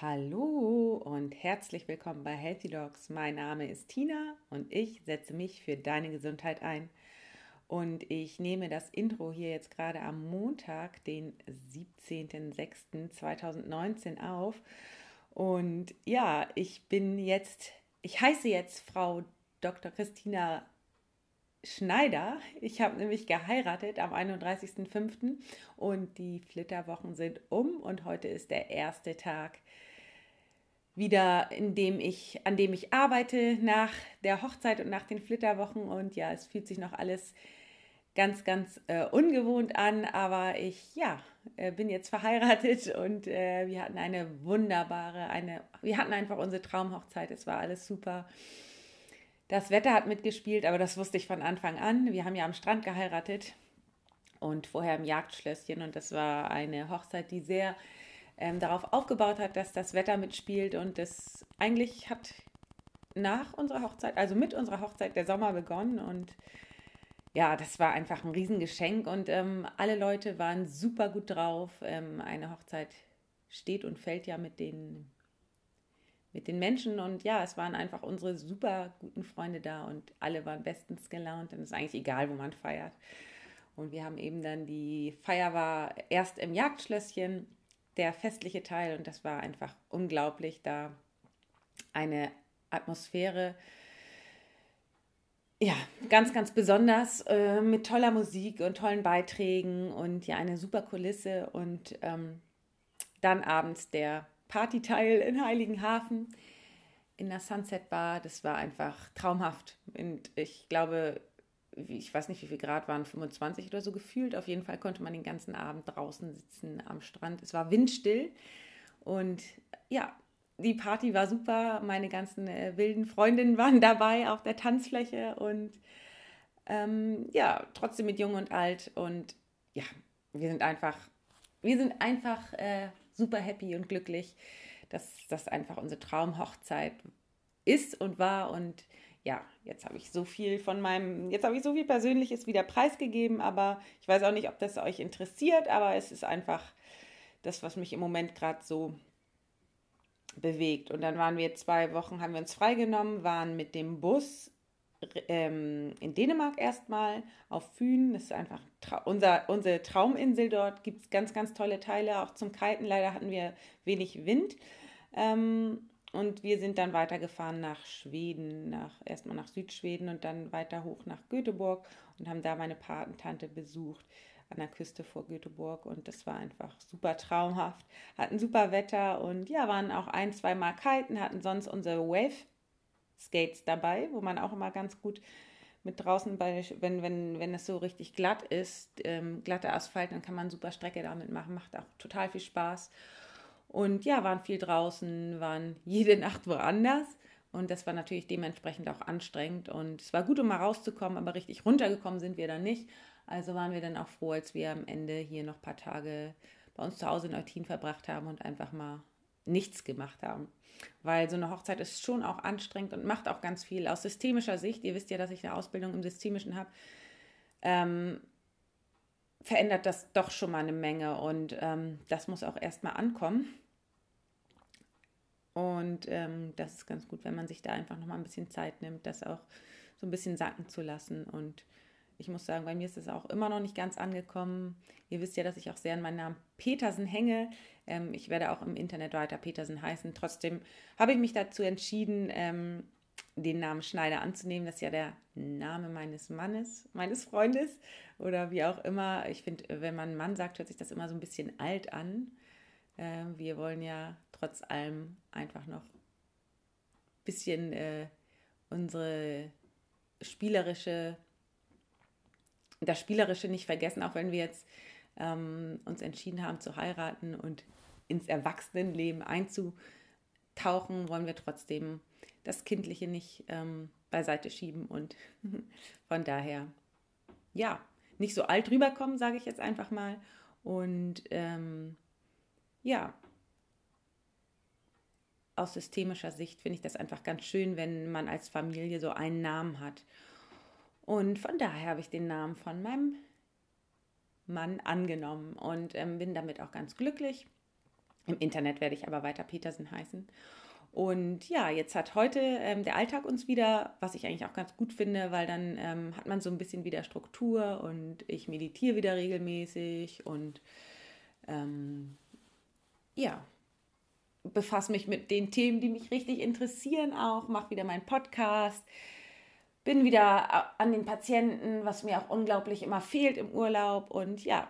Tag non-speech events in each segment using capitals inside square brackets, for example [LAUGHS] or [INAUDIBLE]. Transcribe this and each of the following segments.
Hallo und herzlich willkommen bei Healthy Dogs. Mein Name ist Tina und ich setze mich für deine Gesundheit ein. Und ich nehme das Intro hier jetzt gerade am Montag, den 17.06.2019 auf. Und ja, ich bin jetzt, ich heiße jetzt Frau Dr. Christina Schneider. Ich habe nämlich geheiratet am 31.05. und die Flitterwochen sind um und heute ist der erste Tag wieder, in dem ich, an dem ich arbeite nach der Hochzeit und nach den Flitterwochen. Und ja, es fühlt sich noch alles ganz, ganz äh, ungewohnt an, aber ich, ja, äh, bin jetzt verheiratet und äh, wir hatten eine wunderbare, eine, wir hatten einfach unsere Traumhochzeit. Es war alles super. Das Wetter hat mitgespielt, aber das wusste ich von Anfang an. Wir haben ja am Strand geheiratet und vorher im Jagdschlösschen und das war eine Hochzeit, die sehr ähm, darauf aufgebaut hat, dass das Wetter mitspielt und das eigentlich hat nach unserer Hochzeit, also mit unserer Hochzeit der Sommer begonnen und ja, das war einfach ein Riesengeschenk und ähm, alle Leute waren super gut drauf. Ähm, eine Hochzeit steht und fällt ja mit den, mit den Menschen und ja, es waren einfach unsere super guten Freunde da und alle waren bestens gelaunt es ist eigentlich egal, wo man feiert. Und wir haben eben dann die Feier war erst im Jagdschlösschen der festliche Teil und das war einfach unglaublich, da eine Atmosphäre, ja, ganz, ganz besonders äh, mit toller Musik und tollen Beiträgen und ja, eine super Kulisse und ähm, dann abends der Partyteil in Heiligenhafen in der Sunset Bar. Das war einfach traumhaft und ich glaube, ich weiß nicht, wie viel Grad waren, 25 oder so gefühlt. Auf jeden Fall konnte man den ganzen Abend draußen sitzen am Strand. Es war windstill und ja, die Party war super. Meine ganzen äh, wilden Freundinnen waren [LAUGHS] dabei auf der Tanzfläche und ähm, ja, trotzdem mit Jung und Alt. Und ja, wir sind einfach, wir sind einfach äh, super happy und glücklich, dass das einfach unsere Traumhochzeit ist und war und ja, jetzt habe ich so viel von meinem, jetzt habe ich so viel Persönliches wieder preisgegeben, aber ich weiß auch nicht, ob das euch interessiert, aber es ist einfach das, was mich im Moment gerade so bewegt. Und dann waren wir zwei Wochen, haben wir uns freigenommen, waren mit dem Bus ähm, in Dänemark erstmal auf Fühn. Das ist einfach unser, unsere Trauminsel dort. Gibt es ganz, ganz tolle Teile, auch zum Kiten. Leider hatten wir wenig Wind. Ähm, und wir sind dann weitergefahren nach Schweden, nach, erstmal nach Südschweden und dann weiter hoch nach Göteborg und haben da meine Patentante besucht an der Küste vor Göteborg und das war einfach super traumhaft. Hatten super Wetter und ja, waren auch ein, zwei Mal kiten, hatten sonst unsere Wave Skates dabei, wo man auch immer ganz gut mit draußen, bei, wenn, wenn, wenn es so richtig glatt ist, ähm, glatter Asphalt, dann kann man super Strecke damit machen, macht auch total viel Spaß. Und ja, waren viel draußen, waren [LAUGHS] jede Nacht woanders. Und das war natürlich dementsprechend auch anstrengend. Und es war gut, um mal rauszukommen, aber richtig runtergekommen sind wir dann nicht. Also waren wir dann auch froh, als wir am Ende hier noch ein paar Tage bei uns zu Hause in Eutin verbracht haben und einfach mal nichts gemacht haben. Weil so eine Hochzeit ist schon auch anstrengend und macht auch ganz viel aus systemischer Sicht. Ihr wisst ja, dass ich eine Ausbildung im Systemischen habe. Ähm, verändert das doch schon mal eine Menge und ähm, das muss auch erstmal ankommen. Und ähm, das ist ganz gut, wenn man sich da einfach noch mal ein bisschen Zeit nimmt, das auch so ein bisschen sacken zu lassen. Und ich muss sagen, bei mir ist es auch immer noch nicht ganz angekommen. Ihr wisst ja, dass ich auch sehr an meinen Namen Petersen hänge. Ähm, ich werde auch im Internet weiter Petersen heißen. Trotzdem habe ich mich dazu entschieden, ähm, den Namen Schneider anzunehmen. Das ist ja der Name meines Mannes, meines Freundes oder wie auch immer. Ich finde, wenn man Mann sagt, hört sich das immer so ein bisschen alt an. Äh, wir wollen ja trotz allem einfach noch ein bisschen äh, unsere spielerische, das Spielerische nicht vergessen, auch wenn wir jetzt ähm, uns entschieden haben zu heiraten und ins Erwachsenenleben einzutauchen, wollen wir trotzdem das Kindliche nicht ähm, beiseite schieben und [LAUGHS] von daher, ja, nicht so alt rüberkommen, sage ich jetzt einfach mal. Und ähm, ja, aus systemischer Sicht finde ich das einfach ganz schön, wenn man als Familie so einen Namen hat. Und von daher habe ich den Namen von meinem Mann angenommen und ähm, bin damit auch ganz glücklich. Im Internet werde ich aber weiter Petersen heißen. Und ja, jetzt hat heute ähm, der Alltag uns wieder, was ich eigentlich auch ganz gut finde, weil dann ähm, hat man so ein bisschen wieder Struktur und ich meditiere wieder regelmäßig und ähm, ja, befasse mich mit den Themen, die mich richtig interessieren auch, mache wieder meinen Podcast, bin wieder an den Patienten, was mir auch unglaublich immer fehlt im Urlaub und ja,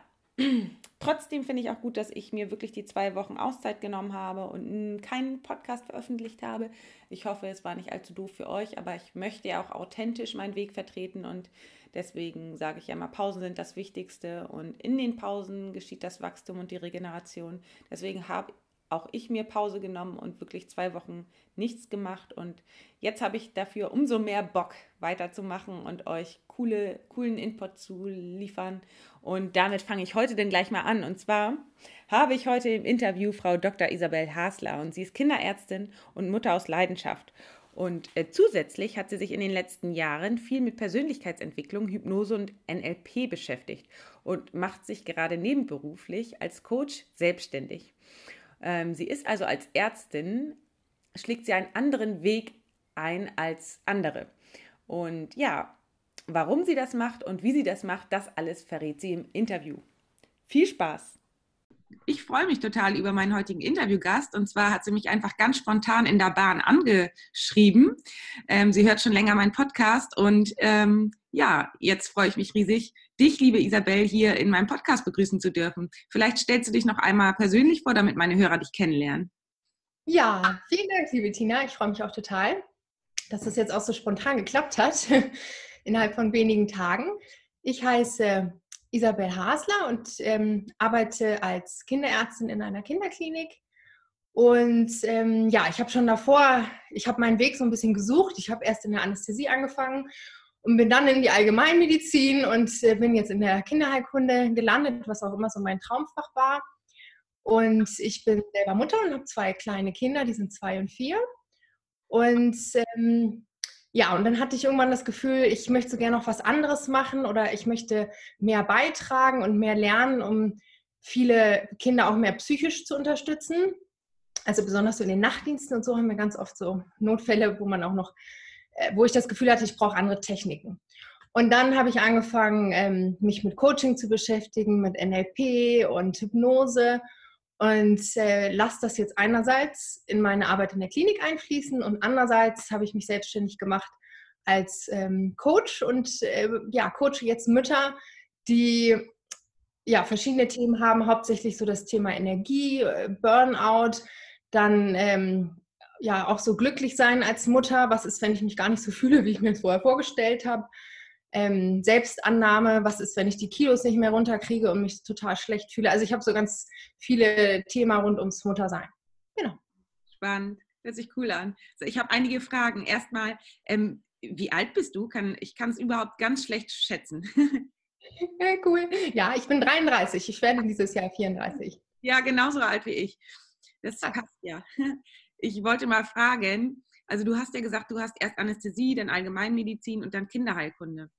Trotzdem finde ich auch gut, dass ich mir wirklich die zwei Wochen Auszeit genommen habe und keinen Podcast veröffentlicht habe. Ich hoffe, es war nicht allzu doof für euch, aber ich möchte ja auch authentisch meinen Weg vertreten und deswegen sage ich ja mal, Pausen sind das Wichtigste und in den Pausen geschieht das Wachstum und die Regeneration. Deswegen habe auch ich mir Pause genommen und wirklich zwei Wochen nichts gemacht. Und jetzt habe ich dafür umso mehr Bock weiterzumachen und euch coole, coolen Input zu liefern. Und damit fange ich heute denn gleich mal an. Und zwar habe ich heute im Interview Frau Dr. Isabel Hasler und sie ist Kinderärztin und Mutter aus Leidenschaft. Und äh, zusätzlich hat sie sich in den letzten Jahren viel mit Persönlichkeitsentwicklung, Hypnose und NLP beschäftigt und macht sich gerade nebenberuflich als Coach selbstständig. Ähm, sie ist also als Ärztin, schlägt sie einen anderen Weg ein als andere. Und ja, warum sie das macht und wie sie das macht, das alles verrät sie im Interview. Viel Spaß! Ich freue mich total über meinen heutigen Interviewgast. Und zwar hat sie mich einfach ganz spontan in der Bahn angeschrieben. Ähm, sie hört schon länger meinen Podcast. Und ähm, ja, jetzt freue ich mich riesig, dich, liebe Isabel, hier in meinem Podcast begrüßen zu dürfen. Vielleicht stellst du dich noch einmal persönlich vor, damit meine Hörer dich kennenlernen. Ja, vielen Dank, liebe Tina. Ich freue mich auch total, dass das jetzt auch so spontan geklappt hat, [LAUGHS] innerhalb von wenigen Tagen. Ich heiße Isabel Hasler und ähm, arbeite als Kinderärztin in einer Kinderklinik. Und ähm, ja, ich habe schon davor, ich habe meinen Weg so ein bisschen gesucht. Ich habe erst in der Anästhesie angefangen und bin dann in die Allgemeinmedizin und äh, bin jetzt in der Kinderheilkunde gelandet, was auch immer so mein Traumfach war. Und ich bin selber Mutter und habe zwei kleine Kinder, die sind zwei und vier. Und ähm, ja, und dann hatte ich irgendwann das Gefühl, ich möchte so gerne noch was anderes machen oder ich möchte mehr beitragen und mehr lernen, um viele Kinder auch mehr psychisch zu unterstützen. Also besonders so in den Nachtdiensten und so haben wir ganz oft so Notfälle, wo man auch noch wo ich das Gefühl hatte, ich brauche andere Techniken. Und dann habe ich angefangen, ähm, mich mit Coaching zu beschäftigen, mit NLP und Hypnose und äh, lasse das jetzt einerseits in meine Arbeit in der Klinik einfließen und andererseits habe ich mich selbstständig gemacht als ähm, Coach und äh, ja, coache jetzt Mütter, die ja, verschiedene Themen haben, hauptsächlich so das Thema Energie, äh, Burnout, dann ähm, ja auch so glücklich sein als Mutter. Was ist, wenn ich mich gar nicht so fühle, wie ich mir es vorher vorgestellt habe? Ähm, Selbstannahme, was ist, wenn ich die Kilos nicht mehr runterkriege und mich total schlecht fühle? Also ich habe so ganz viele Themen rund ums Muttersein. Genau. Spannend, hört sich cool an. Also ich habe einige Fragen. Erstmal, ähm, wie alt bist du? Kann, ich kann es überhaupt ganz schlecht schätzen. [LAUGHS] Ja, cool. Ja, ich bin 33. Ich werde dieses Jahr 34. Ja, genauso alt wie ich. Das passt ja. Ich wollte mal fragen, also du hast ja gesagt, du hast erst Anästhesie, dann Allgemeinmedizin und dann Kinderheilkunde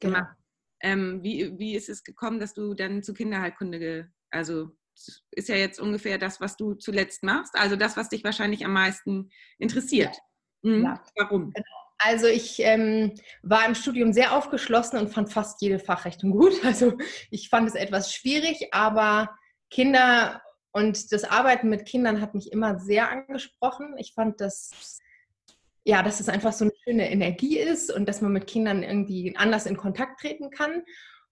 genau. gemacht. Ähm, wie, wie ist es gekommen, dass du dann zu Kinderheilkunde, also ist ja jetzt ungefähr das, was du zuletzt machst, also das, was dich wahrscheinlich am meisten interessiert. Ja. Mhm. Ja. Warum? Genau. Also ich ähm, war im Studium sehr aufgeschlossen und fand fast jede Fachrichtung gut. [LAUGHS] Also ich fand es etwas schwierig, aber Kinder und das Arbeiten mit Kindern hat mich immer sehr angesprochen. Ich fand das, ja, dass es einfach so eine schöne Energie ist und dass man mit Kindern irgendwie anders in Kontakt treten kann.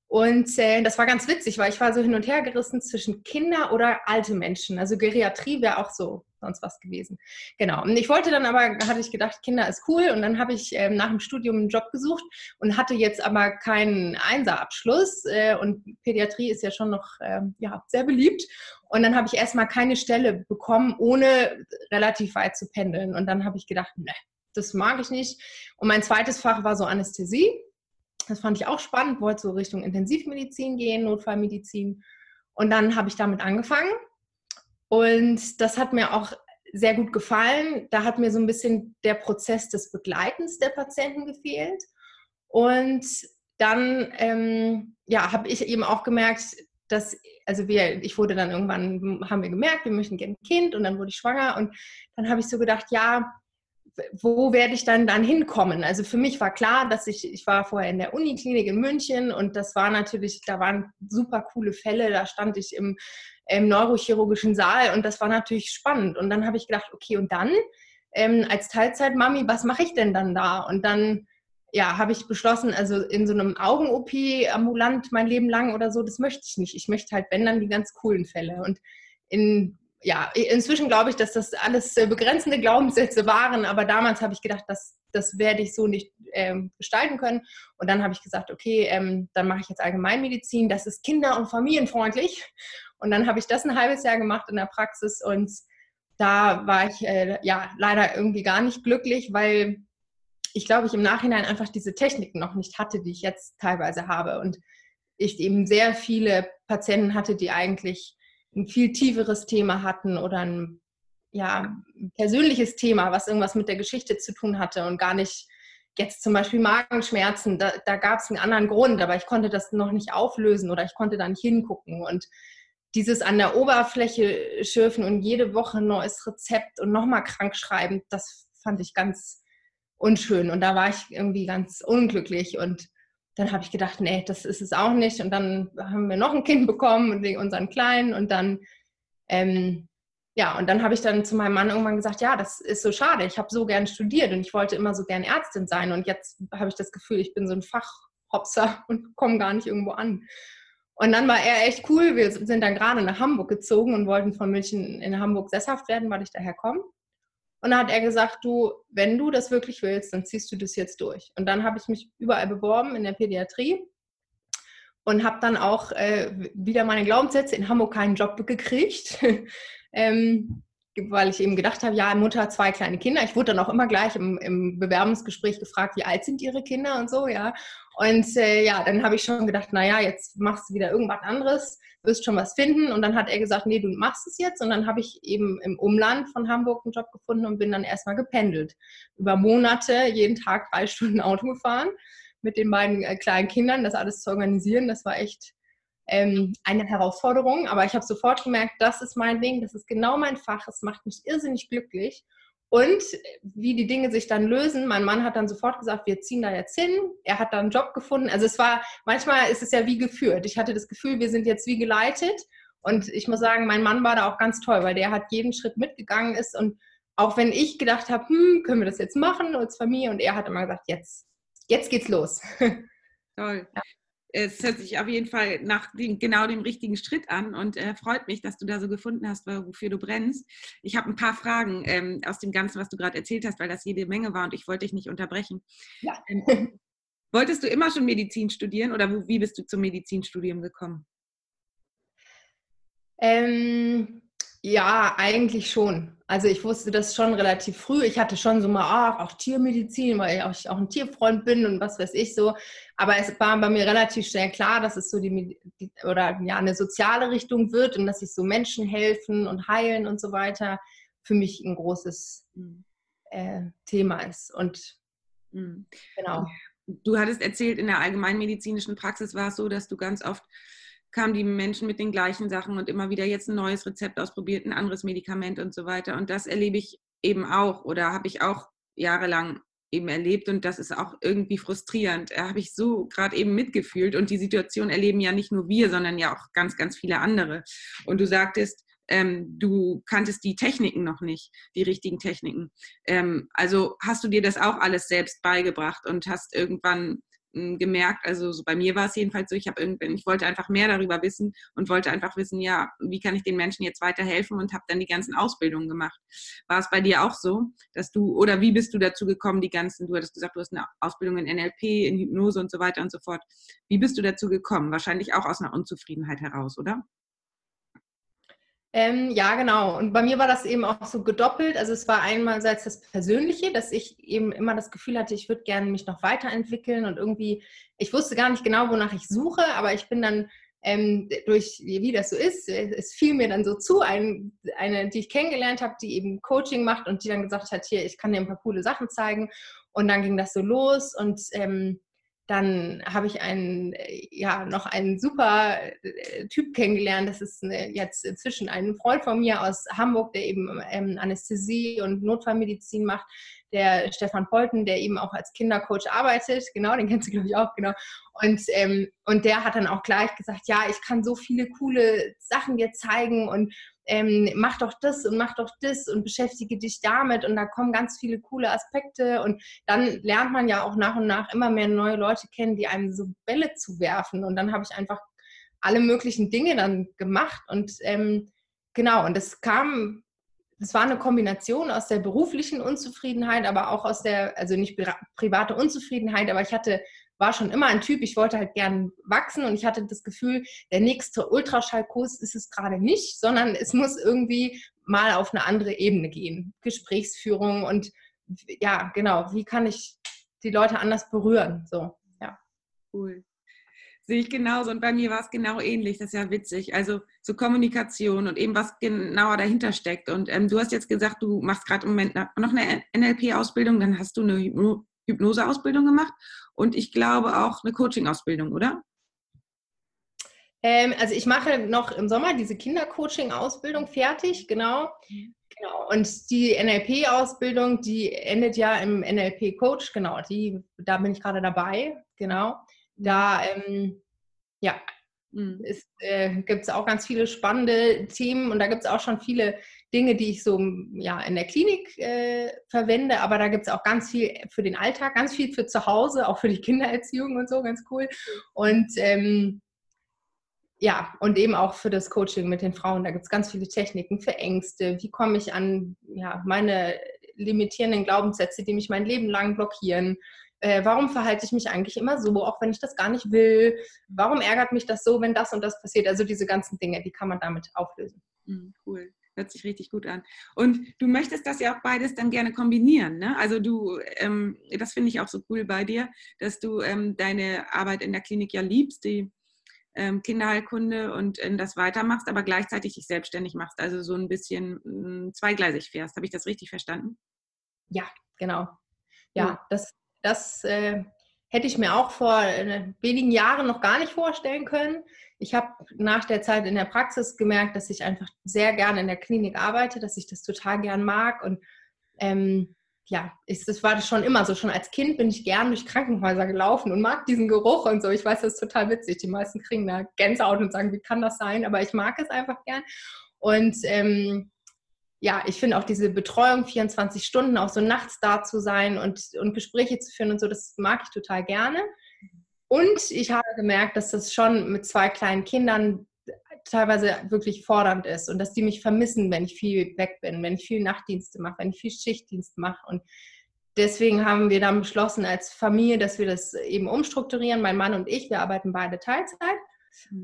Und äh, das war ganz witzig, weil ich war so hin und her gerissen zwischen Kinder oder alte Menschen. Also Geriatrie wäre auch so sonst was gewesen. Genau. Und ich wollte dann aber, hatte ich gedacht, Kinder ist cool. Und dann habe ich ähm, nach dem Studium einen Job gesucht und hatte jetzt aber keinen Einserabschluss. Äh, und Pädiatrie ist ja schon noch äh, ja, sehr beliebt. Und dann habe ich erstmal keine Stelle bekommen, ohne relativ weit zu pendeln. Und dann habe ich gedacht, ne, das mag ich nicht. Und mein zweites Fach war so Anästhesie. Das fand ich auch spannend, wollte so Richtung Intensivmedizin gehen, Notfallmedizin. Und dann habe ich damit angefangen. Und das hat mir auch sehr gut gefallen. Da hat mir so ein bisschen der Prozess des Begleitens der Patienten gefehlt. Und dann ähm, ja, habe ich eben auch gemerkt, dass, also wir, ich wurde dann irgendwann, haben wir gemerkt, wir möchten gerne ein Kind und dann wurde ich schwanger und dann habe ich so gedacht, ja, wo werde ich dann dann hinkommen? Also für mich war klar, dass ich, ich war vorher in der Uniklinik in München und das war natürlich, da waren super coole Fälle, da stand ich im, im neurochirurgischen Saal und das war natürlich spannend. Und dann habe ich gedacht, okay, und dann ähm, als Teilzeitmami, was mache ich denn dann da? Und dann ja, habe ich beschlossen, also in so einem Augen-OP ambulant mein Leben lang oder so, das möchte ich nicht. Ich möchte halt, wenn dann die ganz coolen Fälle. Und in ja, inzwischen glaube ich, dass das alles äh, begrenzende Glaubenssätze waren, aber damals habe ich gedacht, das, das werde ich so nicht ähm, gestalten können. Und dann habe ich gesagt, okay, ähm, dann mache ich jetzt Allgemeinmedizin, das ist kinder- und familienfreundlich. Und dann habe ich das ein halbes Jahr gemacht in der Praxis und da war ich äh, ja leider irgendwie gar nicht glücklich, weil ich glaube, ich im Nachhinein einfach diese Techniken noch nicht hatte, die ich jetzt teilweise habe. Und ich eben sehr viele Patienten hatte, die eigentlich ein viel tieferes Thema hatten oder ein ja, persönliches Thema, was irgendwas mit der Geschichte zu tun hatte und gar nicht jetzt zum Beispiel Magenschmerzen, da, da gab es einen anderen Grund, aber ich konnte das noch nicht auflösen oder ich konnte da nicht hingucken. Und dieses an der Oberfläche schürfen und jede Woche neues Rezept und nochmal krank schreiben, das fand ich ganz unschön. Und da war ich irgendwie ganz unglücklich. Und dann habe ich gedacht, nee, das ist es auch nicht. Und dann haben wir noch ein Kind bekommen, unseren Kleinen. Und dann, ähm, ja, und dann habe ich dann zu meinem Mann irgendwann gesagt, ja, das ist so schade. Ich habe so gern studiert und ich wollte immer so gern Ärztin sein. Und jetzt habe ich das Gefühl, ich bin so ein Fachhopser [LAUGHS] und komme gar nicht irgendwo an. Und dann war er echt cool. Wir sind dann gerade nach Hamburg gezogen und wollten von München in Hamburg sesshaft werden, weil ich daher komme. Und dann hat er gesagt, du, wenn du das wirklich willst, dann ziehst du das jetzt durch. Und dann habe ich mich überall beworben in der Pädiatrie und habe dann auch äh, wieder meine Glaubenssätze in Hamburg keinen Job gekriegt. [LAUGHS] ähm, weil ich eben gedacht habe, ja, Mutter, zwei kleine Kinder. Ich wurde dann auch immer gleich im, im Bewerbungsgespräch gefragt, wie alt sind ihre Kinder und so, ja. Und äh, ja, dann habe ich schon gedacht, naja, jetzt machst du wieder irgendwas anderes, wirst schon was finden. Und dann hat er gesagt, nee, du machst es jetzt. Und dann habe ich eben im Umland von Hamburg einen Job gefunden und bin dann erstmal gependelt. Über Monate, jeden Tag drei Stunden Auto gefahren mit den beiden äh, kleinen Kindern, das alles zu organisieren. Das war echt ähm, eine Herausforderung, aber ich habe sofort gemerkt, das ist mein Ding, das ist genau mein Fach, es macht mich irrsinnig glücklich. Und wie die Dinge sich dann lösen, mein Mann hat dann sofort gesagt, wir ziehen da jetzt hin. Er hat da einen Job gefunden. Also es war, manchmal ist es ja wie geführt. Ich hatte das Gefühl, wir sind jetzt wie geleitet. Und ich muss sagen, mein Mann war da auch ganz toll, weil der hat jeden Schritt mitgegangen ist. Und auch wenn ich gedacht habe, hm, können wir das jetzt machen als Familie? Und er hat immer gesagt, jetzt, jetzt geht's los. [LAUGHS] Toll. Ja es hört sich auf jeden Fall nach dem, genau dem richtigen Schritt an und äh, freut mich, dass du da so gefunden hast, wofür du brennst. Ich habe ein paar Fragen ähm, aus dem Ganzen, was du gerade erzählt hast, weil das jede Menge war und ich wollte dich nicht unterbrechen. Ja. Ähm, wolltest du immer schon Medizin studieren oder wie bist du zum Medizinstudium gekommen? Ähm, ja, eigentlich schon. Also ich wusste das schon relativ früh. Ich hatte schon so mal, ach, auch Tiermedizin, weil ich auch ein Tierfreund bin und was weiß ich so. Aber es war bei mir relativ schnell klar, dass es so die, die oder ja eine soziale Richtung wird und dass sich so Menschen helfen und heilen und so weiter für mich ein großes mhm. äh, Thema ist. Und mhm. genau. Du hattest erzählt, in der allgemeinmedizinischen Praxis war es so, dass du ganz oft kamen die Menschen mit den gleichen Sachen und immer wieder jetzt ein neues Rezept ausprobiert, ein anderes Medikament und so weiter. Und das erlebe ich eben auch oder habe ich auch jahrelang eben erlebt und das ist auch irgendwie frustrierend. Da habe ich so gerade eben mitgefühlt und die Situation erleben ja nicht nur wir, sondern ja auch ganz, ganz viele andere. Und du sagtest, ähm, du kanntest die Techniken noch nicht, die richtigen Techniken. Ähm, also hast du dir das auch alles selbst beigebracht und hast irgendwann gemerkt, also so bei mir war es jedenfalls so, ich habe irgendwann, ich wollte einfach mehr darüber wissen und wollte einfach wissen, ja, wie kann ich den Menschen jetzt weiterhelfen und habe dann die ganzen Ausbildungen gemacht. War es bei dir auch so, dass du, oder wie bist du dazu gekommen, die ganzen, du hattest gesagt, du hast eine Ausbildung in NLP, in Hypnose und so weiter und so fort. Wie bist du dazu gekommen? Wahrscheinlich auch aus einer Unzufriedenheit heraus, oder? Ähm, ja, genau. Und bei mir war das eben auch so gedoppelt. Also es war einmalseits das Persönliche, dass ich eben immer das Gefühl hatte, ich würde gerne mich noch weiterentwickeln und irgendwie, ich wusste gar nicht genau, wonach ich suche, aber ich bin dann ähm, durch, wie das so ist, es fiel mir dann so zu, ein, eine, die ich kennengelernt habe, die eben Coaching macht und die dann gesagt hat, hier, ich kann dir ein paar coole Sachen zeigen. Und dann ging das so los und ähm, dann habe ich einen, ja, noch einen super äh, Typ kennengelernt. Das ist eine, jetzt inzwischen ein Freund von mir aus Hamburg, der eben ähm, Anästhesie und Notfallmedizin macht. Der Stefan Polten, der eben auch als Kindercoach arbeitet. Genau, den kennst du, glaube ich, auch, genau. Und, ähm, und der hat dann auch gleich gesagt, ja, ich kann so viele coole Sachen dir zeigen und ähm, mach doch das und mach doch das und beschäftige dich damit und da kommen ganz viele coole Aspekte und dann lernt man ja auch nach und nach immer mehr neue Leute kennen, die einem so Bälle zuwerfen und dann habe ich einfach alle möglichen Dinge dann gemacht und ähm, genau und das kam das war eine Kombination aus der beruflichen Unzufriedenheit, aber auch aus der, also nicht private Unzufriedenheit, aber ich hatte war schon immer ein Typ, ich wollte halt gern wachsen und ich hatte das Gefühl, der nächste Ultraschallkurs ist es gerade nicht, sondern es muss irgendwie mal auf eine andere Ebene gehen. Gesprächsführung und ja, genau, wie kann ich die Leute anders berühren? So, ja. Cool. Sehe ich genauso. Und bei mir war es genau ähnlich. Das ist ja witzig. Also so Kommunikation und eben was genauer dahinter steckt. Und ähm, du hast jetzt gesagt, du machst gerade im Moment noch eine NLP-Ausbildung, dann hast du eine Hypnoseausbildung gemacht und ich glaube auch eine Coaching-Ausbildung, oder? Ähm, also ich mache noch im Sommer diese Kindercoaching-Ausbildung fertig, genau. Genau. Und die NLP-Ausbildung, die endet ja im NLP-Coach, genau. Die, da bin ich gerade dabei, genau. Da, ähm, ja, mhm. äh, gibt es auch ganz viele spannende Themen und da gibt es auch schon viele Dinge, die ich so ja, in der Klinik äh, verwende, aber da gibt es auch ganz viel für den Alltag, ganz viel für zu Hause, auch für die Kindererziehung und so, ganz cool. Und ähm, ja, und eben auch für das Coaching mit den Frauen. Da gibt es ganz viele Techniken für Ängste. Wie komme ich an ja, meine limitierenden Glaubenssätze, die mich mein Leben lang blockieren? Äh, warum verhalte ich mich eigentlich immer so, auch wenn ich das gar nicht will? Warum ärgert mich das so, wenn das und das passiert? Also diese ganzen Dinge, die kann man damit auflösen. Mhm, cool. Hört sich richtig gut an. Und du möchtest das ja auch beides dann gerne kombinieren. Ne? Also du, ähm, das finde ich auch so cool bei dir, dass du ähm, deine Arbeit in der Klinik ja liebst, die ähm, Kinderheilkunde und äh, das weitermachst, aber gleichzeitig dich selbstständig machst. Also so ein bisschen mh, mm, zweigleisig fährst. Habe ich das richtig verstanden? Ja, genau. Ja. das, das äh, hätte ich mir auch vor äh, wenigen Jahren noch gar nicht vorstellen können ich habe nach der Zeit in der Praxis gemerkt, dass ich einfach sehr gerne in der Klinik arbeite, dass ich das total gern mag. Und ähm, ja, ich, das war das schon immer so. Schon als Kind bin ich gern durch Krankenhäuser gelaufen und mag diesen Geruch und so. Ich weiß, das ist total witzig. Die meisten kriegen da Gänsehaut und sagen, wie kann das sein? Aber ich mag es einfach gern. Und ähm, ja, ich finde auch diese Betreuung 24 Stunden, auch so nachts da zu sein und, und Gespräche zu führen und so, das mag ich total gerne. Und ich habe gemerkt, dass das schon mit zwei kleinen Kindern teilweise wirklich fordernd ist und dass die mich vermissen, wenn ich viel weg bin, wenn ich viel Nachtdienste mache, wenn ich viel Schichtdienst mache. Und deswegen haben wir dann beschlossen als Familie, dass wir das eben umstrukturieren. Mein Mann und ich, wir arbeiten beide Teilzeit.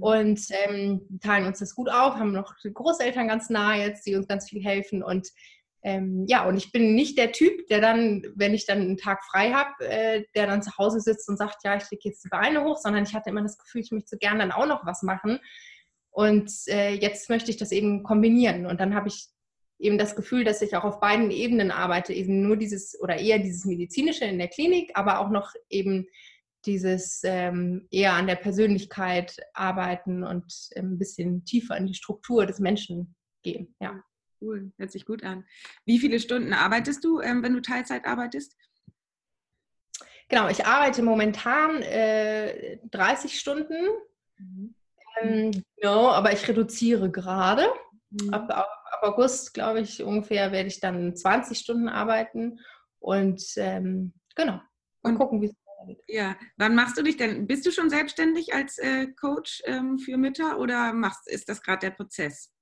Und ähm, teilen uns das gut auf, haben noch Großeltern ganz nah jetzt, die uns ganz viel helfen und ähm, ja, und ich bin nicht der Typ, der dann, wenn ich dann einen Tag frei habe, äh, der dann zu Hause sitzt und sagt, ja, ich lege jetzt die Beine hoch, sondern ich hatte immer das Gefühl, ich möchte so gern dann auch noch was machen. Und äh, jetzt möchte ich das eben kombinieren. Und dann habe ich eben das Gefühl, dass ich auch auf beiden Ebenen arbeite, eben nur dieses oder eher dieses medizinische in der Klinik, aber auch noch eben dieses ähm, eher an der Persönlichkeit arbeiten und ein bisschen tiefer in die Struktur des Menschen gehen. Ja. Cool, hört sich gut an. Wie viele Stunden arbeitest du, ähm, wenn du Teilzeit arbeitest? Genau, ich arbeite momentan äh, 30 Stunden. Mhm. Ähm, genau, aber ich reduziere gerade. Mhm. Ab, ab, August, glaube ich, ungefähr werde ich dann 20 Stunden arbeiten. Und ähm, genau, und, gucken, wie es weitergeht. Ja, wann machst du dich denn? Bist du schon selbstständig als äh, Coach ähm, für Mütter oder machst, ist das gerade der Prozess?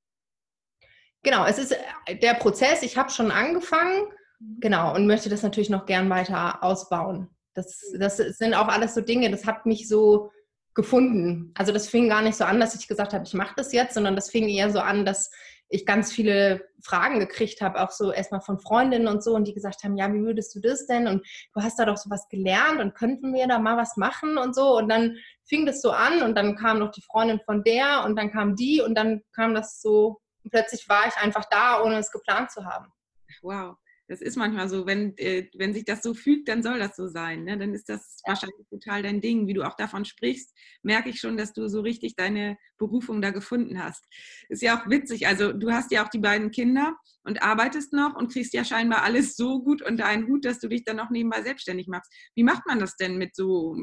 Genau, es ist äh, der Prozess. Ich habe schon angefangen, mhm. genau, und möchte das natürlich noch gern weiter ausbauen. Das, das sind auch alles so Dinge, das hat mich so gefunden. Also das fing gar nicht so an, dass ich gesagt habe, ich mache das jetzt, sondern das fing eher so an, dass ich ganz viele Fragen gekriegt habe, auch so erstmal von Freundinnen und so, und die gesagt haben, ja, wie würdest du das denn? Und du hast da doch sowas gelernt und könnten wir da mal was machen und so. Und dann fing das so an und dann kam noch die Freundin von der und dann kam die und dann kam das so und plötzlich war ich einfach da, ohne es geplant zu haben. Wow. Das ist manchmal so, wenn, äh, wenn sich das so fügt, dann soll das so sein. Ne? Dann ist das ja. wahrscheinlich total dein Ding. Wie du auch davon sprichst, merke ich schon, dass du so richtig deine Berufung da gefunden hast. Ist ja auch witzig. Also du hast ja auch die beiden Kinder und arbeitest noch und kriegst ja scheinbar alles so gut unter einen Hut, dass du dich dann noch nebenbei selbstständig machst. Wie macht man das denn mit so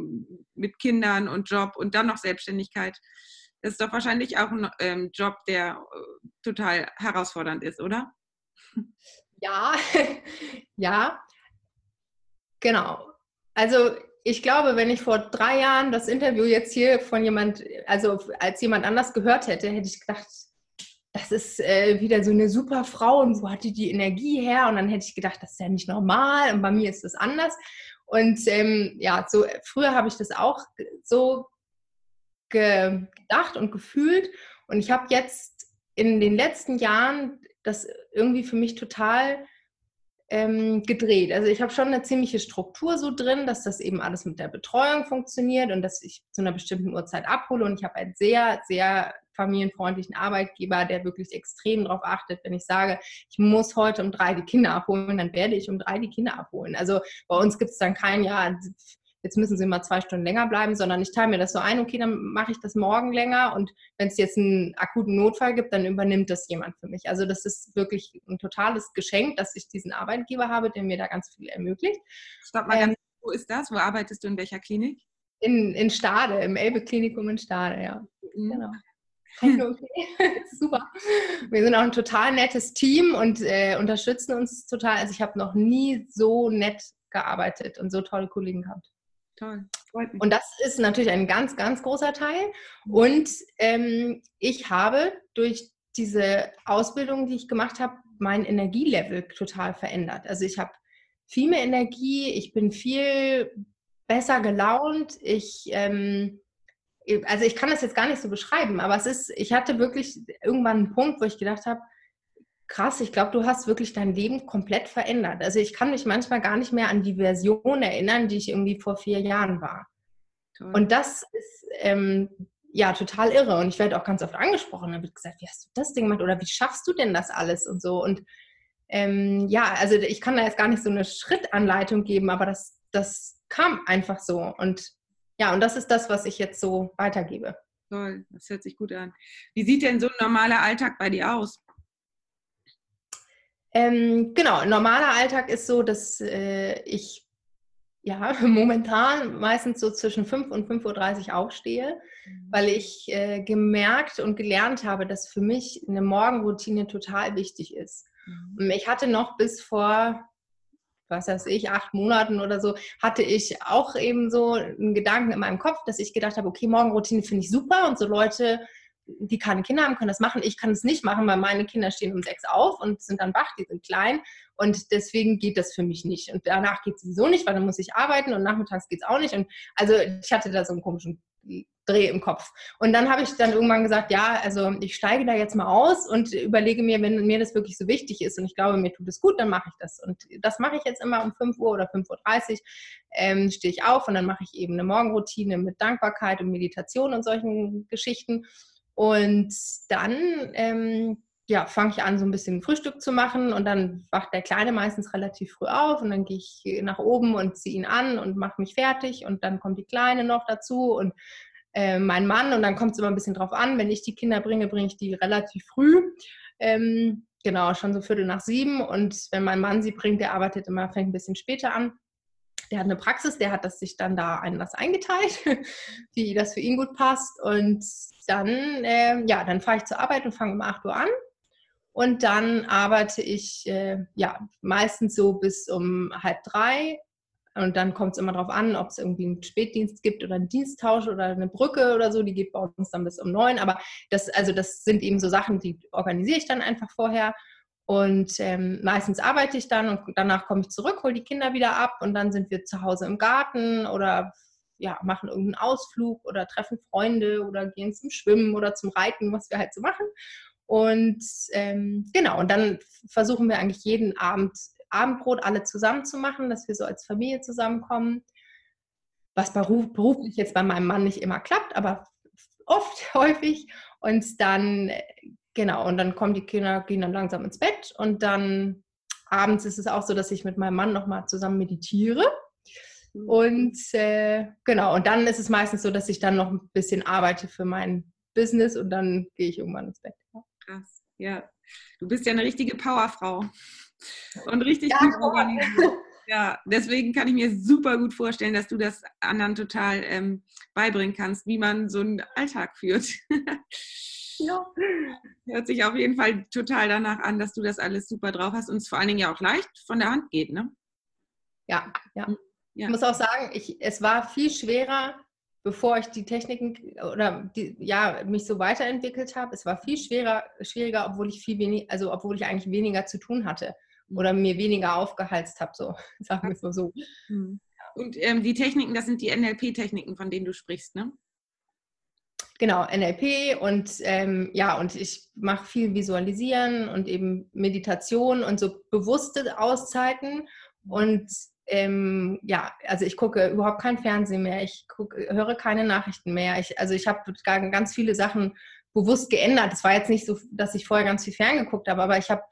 mit Kindern und Job und dann noch Selbstständigkeit? Das ist doch wahrscheinlich auch ein ähm, Job, der äh, total herausfordernd ist, oder? [LAUGHS] Ja, [LAUGHS] ja, genau. Also ich glaube, wenn ich vor drei Jahren das Interview jetzt hier von jemand, also als jemand anders gehört hätte, hätte ich gedacht, das ist äh, wieder so eine super Frau und wo hat die die Energie her? Und dann hätte ich gedacht, das ist ja nicht normal und bei mir ist das anders. Und ähm, ja, so früher habe ich das auch so gedacht und gefühlt. Und ich habe jetzt in den letzten Jahren das irgendwie für mich total ähm, gedreht. Also ich habe schon eine ziemliche Struktur so drin, dass das eben alles mit der Betreuung funktioniert und dass ich zu einer bestimmten Uhrzeit abhole. Und ich habe einen sehr, sehr familienfreundlichen Arbeitgeber, der wirklich extrem darauf achtet, wenn ich sage, ich muss heute um drei die Kinder abholen, dann werde ich um drei die Kinder abholen. Also bei uns gibt es dann kein Jahr, jetzt müssen sie mal zwei Stunden länger bleiben, sondern ich teile mir das so ein, okay, dann mache ich das morgen länger und wenn es jetzt einen akuten Notfall gibt, dann übernimmt das jemand für mich. Also das ist wirklich ein totales Geschenk, dass ich diesen Arbeitgeber habe, der mir da ganz viel ermöglicht. Stopp mal ähm, ganz, wo ist das? Wo arbeitest du in welcher Klinik? In, in Stade, im Elbe-Klinikum in Stade, ja. Mhm. Genau. Okay. [LAUGHS] Super. Wir sind auch ein total nettes Team und äh, unterstützen uns total. Also ich habe noch nie so nett gearbeitet und so tolle Kollegen gehabt. Toll. Und das ist natürlich ein ganz, ganz großer Teil. Und ähm, ich habe durch diese Ausbildung, die ich gemacht habe, mein Energielevel total verändert. Also ich habe viel mehr Energie, ich bin viel besser gelaunt, ich ähm, also ich kann das jetzt gar nicht so beschreiben, aber es ist, ich hatte wirklich irgendwann einen Punkt, wo ich gedacht habe, krass, ich glaube, du hast wirklich dein Leben komplett verändert. Also ich kann mich manchmal gar nicht mehr an die Version erinnern, die ich irgendwie vor vier Jahren war. Toll. Und das ist ähm, ja total irre. Und ich werde auch ganz oft angesprochen. Da wird gesagt, wie hast du das Ding gemacht oder wie schaffst du denn das alles und so. Und ähm, ja, also ich kann da jetzt gar nicht so eine Schrittanleitung geben, aber das, das kam einfach so. Und ja, und das ist das, was ich jetzt so weitergebe. Toll, das hört sich gut an. Wie sieht denn so ein normaler Alltag bei dir aus? Ähm, genau, normaler Alltag ist so, dass äh, ich ja [LAUGHS] momentan meistens so zwischen 5 und 5.30 Uhr aufstehe, mhm. weil ich äh, gemerkt und gelernt habe, dass für mich eine Morgenroutine total wichtig ist. Mhm. Ich hatte noch bis vor, was weiß ich, acht Monaten oder so, hatte ich auch eben so einen Gedanken in meinem Kopf, dass ich gedacht habe, okay, Morgenroutine finde ich super und so Leute die keine Kinder haben, können das machen. Ich kann es nicht machen, weil meine Kinder stehen um sechs auf und sind dann wach, die sind klein. Und deswegen geht das für mich nicht. Und danach geht es sowieso nicht, weil dann muss ich arbeiten und nachmittags geht es auch nicht. Und also ich hatte da so einen komischen Dreh im Kopf. Und dann habe ich dann irgendwann gesagt, ja, also ich steige da jetzt mal aus und überlege mir, wenn mir das wirklich so wichtig ist und ich glaube, mir tut es gut, dann mache ich das. Und das mache ich jetzt immer um 5 Uhr oder 5.30 Uhr, ähm, stehe ich auf und dann mache ich eben eine Morgenroutine mit Dankbarkeit und Meditation und solchen Geschichten. Und dann ähm, ja, fange ich an, so ein bisschen Frühstück zu machen und dann wacht der Kleine meistens relativ früh auf und dann gehe ich nach oben und ziehe ihn an und mache mich fertig und dann kommt die Kleine noch dazu und äh, mein Mann und dann kommt es immer ein bisschen drauf an. Wenn ich die Kinder bringe, bringe ich die relativ früh. Ähm, genau, schon so Viertel nach sieben und wenn mein Mann sie bringt, der arbeitet immer, fängt ein bisschen später an. Der hat eine Praxis, der hat das sich dann da anders eingeteilt, [LAUGHS] wie das für ihn gut passt. Und dann, äh, ja, dann fahre ich zur Arbeit und fange um 8 Uhr an. Und dann arbeite ich äh, ja meistens so bis um halb drei. Und dann kommt es immer darauf an, ob es irgendwie einen Spätdienst gibt oder einen Diensttausch oder eine Brücke oder so. Die geht bei uns dann bis um neun. Aber das, also das sind eben so Sachen, die organisiere ich dann einfach vorher. Und ähm, meistens arbeite ich dann und danach komme ich zurück, hole die Kinder wieder ab und dann sind wir zu Hause im Garten oder ja, machen irgendeinen Ausflug oder treffen Freunde oder gehen zum Schwimmen oder zum Reiten, was wir halt so machen. Und ähm, genau, und dann versuchen wir eigentlich jeden Abend Abendbrot alle zusammen zu machen, dass wir so als Familie zusammenkommen. Was beruflich jetzt bei meinem Mann nicht immer klappt, aber oft, [LAUGHS] häufig. Und dann, genau, und dann kommen die Kinder, gehen dann langsam ins Bett und dann abends ist es auch so, dass ich mit meinem Mann nochmal zusammen meditiere. Mhm. Und äh, genau, und dann ist es meistens so, dass ich dann noch ein bisschen arbeite für mein Business und dann gehe ich irgendwann ins Bett. Krass, ja. Du bist ja eine richtige Powerfrau und richtig ja, gut organisiert. Ja, deswegen kann ich mir super gut vorstellen, dass du das anderen total ähm, beibringen kannst, wie man so einen Alltag führt. [LAUGHS] ja. Hört sich auf jeden Fall total danach an, dass du das alles super drauf hast und es vor allen Dingen ja auch leicht von der Hand geht, ne? Ja, ja. Ja. Ich muss auch sagen, ich, es war viel schwerer, bevor ich die Techniken oder die, ja, mich so weiterentwickelt habe. Es war viel schwerer, schwieriger, obwohl ich viel wenig, also obwohl ich eigentlich weniger zu tun hatte oder mir weniger aufgeheizt habe, so [LAUGHS] sagen wir es mal so. Hm. Und ähm, die Techniken, das sind die NLP-Techniken, von denen du sprichst, ne? Genau, NLP und ähm, ja, und ich mache viel Visualisieren und eben Meditation und so bewusste Auszeiten. Und ähm, ja, also ich gucke überhaupt kein Fernsehen mehr, ich gucke, höre keine Nachrichten mehr. Ich, also ich habe ganz viele Sachen bewusst geändert. Es war jetzt nicht so, dass ich vorher ganz viel ferngeguckt habe, aber ich habe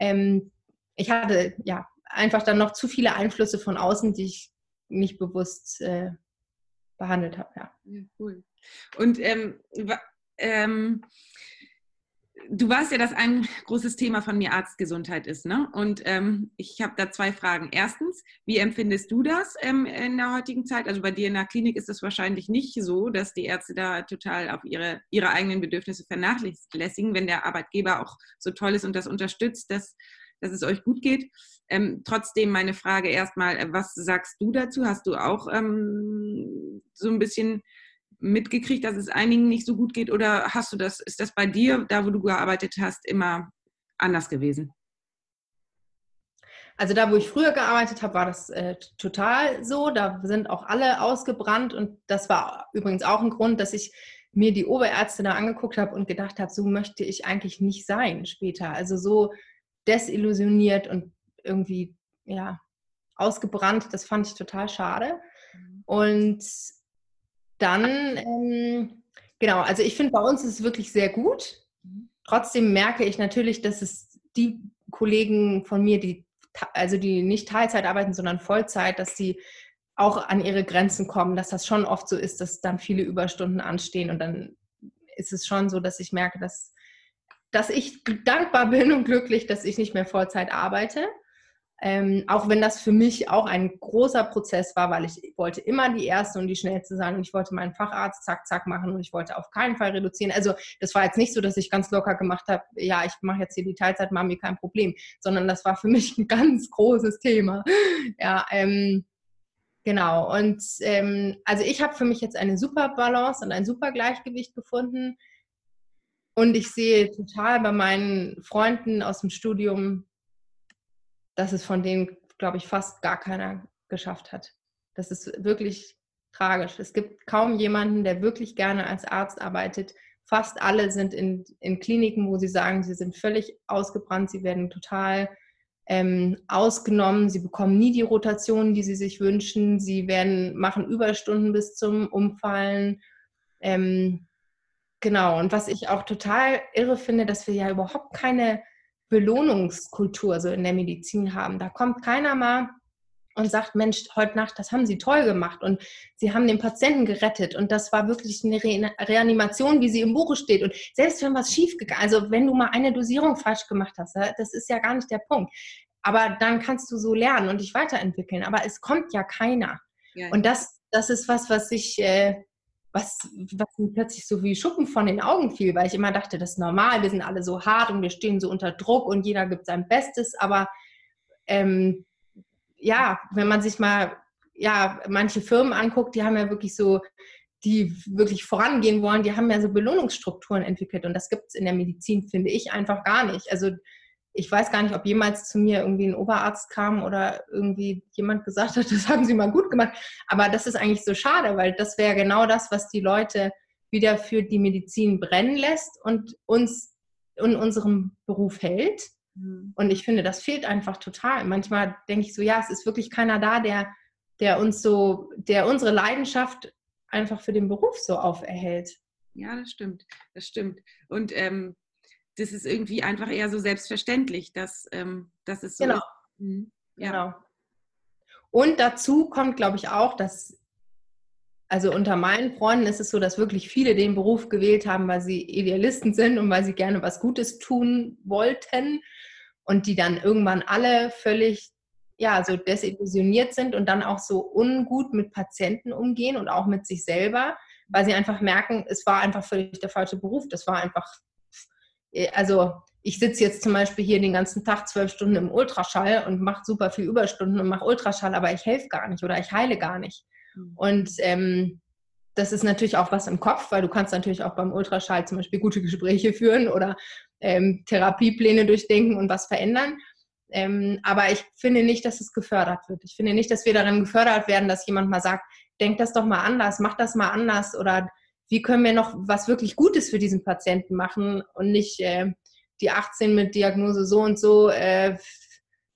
ähm, ich hatte ja einfach dann noch zu viele Einflüsse von außen, die ich nicht bewusst äh, behandelt habe. Ja. ja. cool. Und ähm, ähm, du weißt ja, dass ein großes Thema von mir Arztgesundheit ist, ne? Und ähm, ich habe da zwei Fragen. Erstens, wie empfindest du das ähm, in der heutigen Zeit? Also bei dir in der Klinik ist es wahrscheinlich nicht so, dass die Ärzte da total auf ihre, ihre eigenen Bedürfnisse vernachlässigen, wenn der Arbeitgeber auch so toll ist und das unterstützt, dass dass es euch gut geht. Ähm, trotzdem meine Frage erstmal, äh, was sagst du dazu? Hast du auch ähm, so ein bisschen mitgekriegt, dass es einigen nicht so gut geht oder hast du das, ist das bei dir, da wo du gearbeitet hast, immer anders gewesen? Also da, wo ich früher gearbeitet habe, war das äh, total so. Da sind auch alle ausgebrannt und das war übrigens auch ein Grund, dass ich mir die Oberärzte da angeguckt habe und gedacht habe, so möchte ich eigentlich nicht sein später. Also so desillusioniert und irgendwie, ja, ausgebrannt. Das fand ich total schade. Mhm. Und dann, ähm, genau, also ich finde, bei uns ist es wirklich sehr gut. Mhm. Trotzdem merke ich natürlich, dass es die Kollegen von mir, die also die nicht Teilzeit arbeiten, sondern Vollzeit, dass die auch an ihre Grenzen kommen, dass das schon oft so ist, dass dann viele Überstunden anstehen und dann ist es schon so, dass ich merke, dass dass ich dankbar bin und glücklich, dass ich nicht mehr Vollzeit arbeite. Ähm, auch wenn das für mich auch ein großer Prozess war, weil ich wollte immer die Erste und die Schnellste sein und ich wollte meinen Facharzt zack, zack machen und ich wollte auf keinen Fall reduzieren. Also das war jetzt nicht so, dass ich ganz locker gemacht habe, ja, ich mache jetzt hier die Teilzeit, Mami, kein Problem, sondern das war für mich ein ganz großes Thema. Ja, ähm, genau. Und ähm, also ich habe für mich jetzt eine super Balance und ein super Gleichgewicht gefunden und ich sehe total bei meinen Freunden aus dem Studium, dass es von denen, glaube ich, fast gar keiner geschafft hat. Das ist wirklich tragisch. Es gibt kaum jemanden, der wirklich gerne als Arzt arbeitet. Fast alle sind in, in Kliniken, wo sie sagen, sie sind völlig ausgebrannt, sie werden total ähm, ausgenommen, sie bekommen nie die Rotation, die sie sich wünschen, sie werden, machen Überstunden bis zum Umfallen. Ähm, Genau, und was ich auch total irre finde, dass wir ja überhaupt keine Belohnungskultur so in der Medizin haben. Da kommt keiner mal und sagt, Mensch, heute Nacht, das haben Sie toll gemacht und Sie haben den Patienten gerettet und das war wirklich eine Re Reanimation, wie sie im Buche steht. Und selbst wenn was schief gegangen, also wenn du mal eine Dosierung falsch gemacht hast, das ist ja gar nicht der Punkt. Aber dann kannst du so lernen und dich weiterentwickeln. Aber es kommt ja keiner. Ja. Und das, das ist was, was ich äh, was, was mir plötzlich so wie Schuppen von den Augen fiel, weil ich immer dachte, das ist normal, wir sind alle so hart und wir stehen so unter Druck und jeder gibt sein Bestes, aber ähm, ja, wenn man sich mal ja, manche Firmen anguckt, die haben ja wirklich so, die wirklich vorangehen wollen, die haben ja so Belohnungsstrukturen entwickelt und das gibt es in der Medizin, finde ich, einfach gar nicht. Also ich weiß gar nicht, ob jemals zu mir irgendwie ein Oberarzt kam oder irgendwie jemand gesagt hat, [LAUGHS] das haben sie mal gut gemacht. Aber das ist eigentlich so schade, weil das wäre genau das, was die Leute wieder für die Medizin brennen lässt und uns in unserem Beruf hält. Mhm. Und ich finde, das fehlt einfach total. Manchmal denke ich so, ja, es ist wirklich keiner da, der, der uns so, der unsere Leidenschaft einfach für den Beruf so auferhält. Ja, das stimmt. Das stimmt. Und ähm, das ist irgendwie einfach eher so selbstverständlich, dass, ähm, dass es so genau. ist. Mhm. Ja. Genau. Und dazu kommt, glaube ich, auch, dass, also unter meinen Freunden ist es so, dass wirklich viele den Beruf gewählt haben, weil sie Idealisten sind und weil sie gerne was Gutes tun wollten und die dann irgendwann alle völlig ja, so desillusioniert sind und dann auch so ungut mit Patienten umgehen und auch mit sich selber, weil sie einfach merken, es war einfach völlig der falsche Beruf. Das war einfach, also ich sitze jetzt zum Beispiel hier den ganzen Tag zwölf Stunden im Ultraschall und mache super viel Überstunden und mache Ultraschall, aber ich helfe gar nicht oder ich heile gar nicht. Mhm. Und ähm, das ist natürlich auch was im Kopf, weil du kannst natürlich auch beim Ultraschall zum Beispiel gute Gespräche führen oder ähm, Therapiepläne durchdenken und was verändern. Ähm, aber ich finde nicht, dass es gefördert wird. Ich finde nicht, dass wir darin gefördert werden, dass jemand mal sagt, denk das doch mal anders, mach das mal anders oder wie können wir noch was wirklich Gutes für diesen Patienten machen und nicht äh, die 18 mit Diagnose so und so, äh,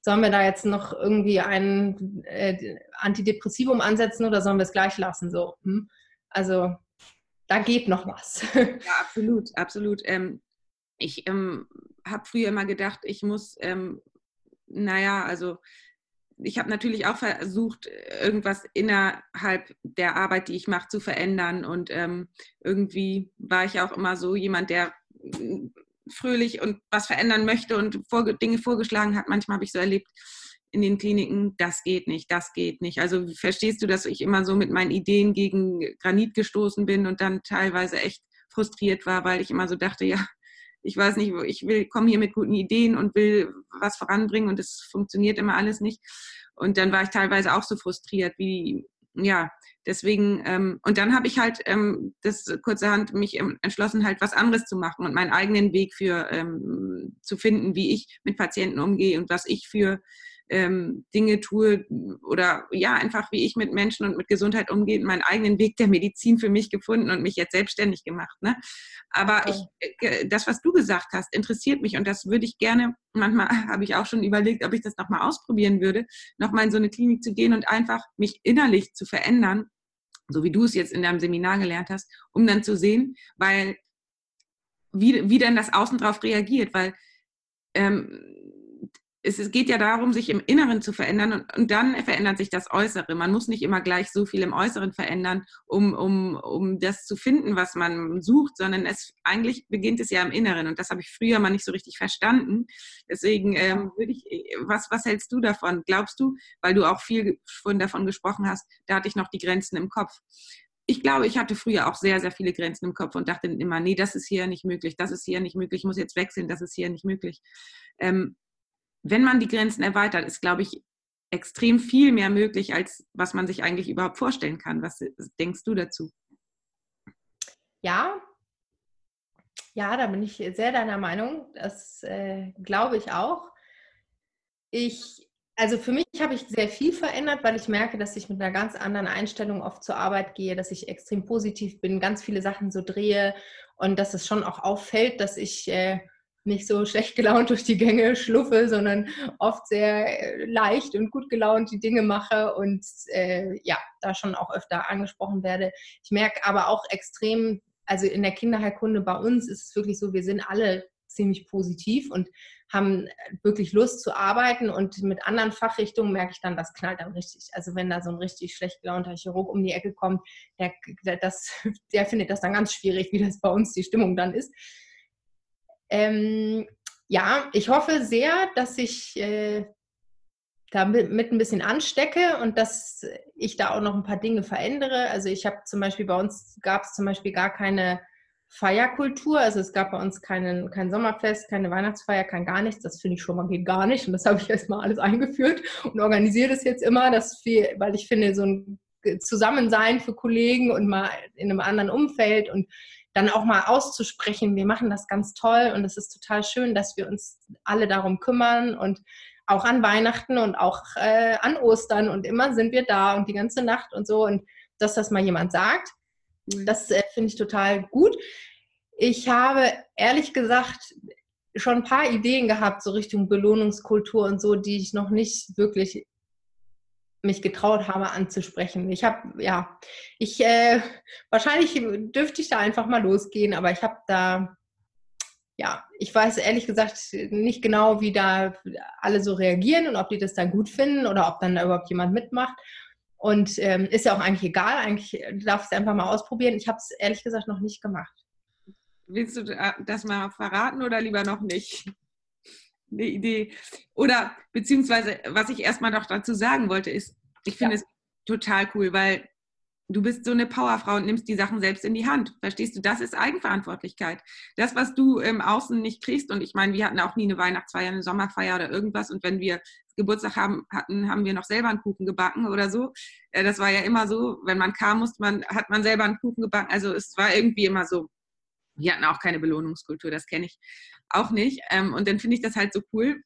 sollen wir da jetzt noch irgendwie ein äh, Antidepressivum ansetzen oder sollen wir es gleich lassen? So, hm? Also da geht noch was. [LAUGHS] Ja, absolut, absolut. Ähm, ich ähm, habe früher immer gedacht, ich muss ähm, naja, also ich habe natürlich auch versucht, irgendwas innerhalb der Arbeit, die ich mache, zu verändern. Und ähm, irgendwie war ich auch immer so jemand, der mm, fröhlich und was verändern möchte und vor, Dinge vorgeschlagen hat. Manchmal habe ich so erlebt in den Kliniken, das geht nicht, das geht nicht. Also verstehst du, dass ich immer so mit meinen Ideen gegen Granit gestoßen bin und dann teilweise echt frustriert war, weil ich immer so dachte, ja, ich weiß nicht, ich will, komme hier mit guten Ideen und will was voranbringen und es funktioniert immer alles nicht. Und dann war ich teilweise auch so frustriert, wie, ja, deswegen, ähm, und dann habe ich halt ähm, das kurzerhand mich entschlossen, halt was anderes zu machen und meinen eigenen Weg für ähm, zu finden, wie ich mit Patienten umgehe und was ich für ähm, Dinge tue oder ja, einfach wie ich mit Menschen und mit Gesundheit umgehe, meinen eigenen Weg der Medizin für mich gefunden und mich jetzt selbstständig gemacht. Ne? Aber okay. ich, äh, das, was du gesagt hast, interessiert mich und das würde ich gerne, manchmal [LAUGHS] habe ich auch schon überlegt, ob ich das nochmal ausprobieren würde, nochmal in so eine Klinik zu gehen und einfach mich innerlich zu verändern, so wie du es jetzt in deinem Seminar gelernt hast, um dann zu sehen, weil wie, wie denn das Außen drauf reagiert, weil ähm, es, geht ja darum, sich im Inneren zu verändern und, und, dann verändert sich das Äußere. Man muss nicht immer gleich so viel im Äußeren verändern, um, um, um das zu finden, was man sucht, sondern es eigentlich beginnt es ja im Inneren und das habe ich früher mal nicht so richtig verstanden. Deswegen ähm, würde ich, was, was hältst du davon? Glaubst du, weil du auch viel von davon gesprochen hast, da hatte ich noch die Grenzen im Kopf ich glaube, ich hatte früher auch sehr, sehr viele Grenzen im Kopf und dachte immer, nee, das ist hier nicht möglich, das ist hier nicht möglich, ich muss jetzt wechseln, das ist hier nicht möglich. Ähm, wenn man die Grenzen erweitert, ist, glaube ich, extrem viel mehr möglich, als was man sich eigentlich überhaupt vorstellen kann. Was denkst du dazu? Ja, ja, da bin ich sehr deiner Meinung. Das äh, glaube ich auch. Ich, also für mich habe ich sehr viel verändert, weil ich merke, dass ich mit einer ganz anderen Einstellung oft zur Arbeit gehe, dass ich extrem positiv bin, ganz viele Sachen so drehe und dass es schon auch auffällt, dass ich äh, nicht so schlecht gelaunt durch die Gänge schluffe, sondern oft sehr äh, leicht und gut gelaunt die Dinge mache und äh, ja, da schon auch öfter angesprochen werde. Ich merke aber auch extrem, also in der Kinderheilkunde bei uns ist es wirklich so, wir sind alle ziemlich positiv und haben wirklich Lust zu arbeiten und mit anderen Fachrichtungen merke ich dann, das knallt dann richtig. Also wenn da so ein richtig schlecht gelaunter Chirurg um die Ecke kommt, der, der, das, [LAUGHS] der findet das dann ganz schwierig, wie das bei uns die Stimmung dann ist. Ähm, ja, ich hoffe sehr, dass ich äh, damit ein bisschen anstecke und dass ich da auch noch ein paar Dinge verändere. Also ich habe zum Beispiel bei uns gab es zum Beispiel gar keine Feierkultur. Also es gab bei uns keinen, kein Sommerfest, keine Weihnachtsfeier, kein gar nichts. Das finde ich schon mal geht gar nicht. Und das habe ich [LAUGHS] erstmal alles eingeführt und organisiere das jetzt immer, dass wir, weil ich finde, so ein Zusammensein für Kollegen und mal in einem anderen Umfeld und dann auch mal auszusprechen, wir machen das ganz toll und es ist total schön, dass wir uns alle darum kümmern und auch an Weihnachten und auch äh, an Ostern und immer sind wir da und die ganze Nacht und so und dass das mal jemand sagt, mhm. das äh, finde ich total gut. Ich habe ehrlich gesagt schon ein paar Ideen gehabt, so Richtung Belohnungskultur und so, die ich noch nicht wirklich mich getraut habe anzusprechen. Ich habe, ja, ich, äh, wahrscheinlich dürfte ich da einfach mal losgehen, aber ich habe da ja, ich weiß ehrlich gesagt nicht genau, wie da alle so reagieren und ob die das dann gut finden oder ob dann da überhaupt jemand mitmacht. Und ähm, ist ja auch eigentlich egal, eigentlich darf es einfach mal ausprobieren. Ich habe es ehrlich gesagt noch nicht gemacht. Willst du das mal verraten oder lieber noch nicht? Eine Idee. Oder beziehungsweise, was ich erstmal noch dazu sagen wollte, ist, ich finde ja. es total cool, weil du bist so eine Powerfrau und nimmst die Sachen selbst in die Hand. Verstehst du? Das ist Eigenverantwortlichkeit. Das, was du im Außen nicht kriegst, und ich meine, wir hatten auch nie eine Weihnachtsfeier, eine Sommerfeier oder irgendwas. Und wenn wir Geburtstag haben, hatten, haben wir noch selber einen Kuchen gebacken oder so. Äh, das war ja immer so, wenn man kam, musste man, hat man selber einen Kuchen gebacken. Also es war irgendwie immer so. Wir hatten auch keine Belohnungskultur, das kenne ich auch nicht. Ähm, und dann finde ich das halt so cool,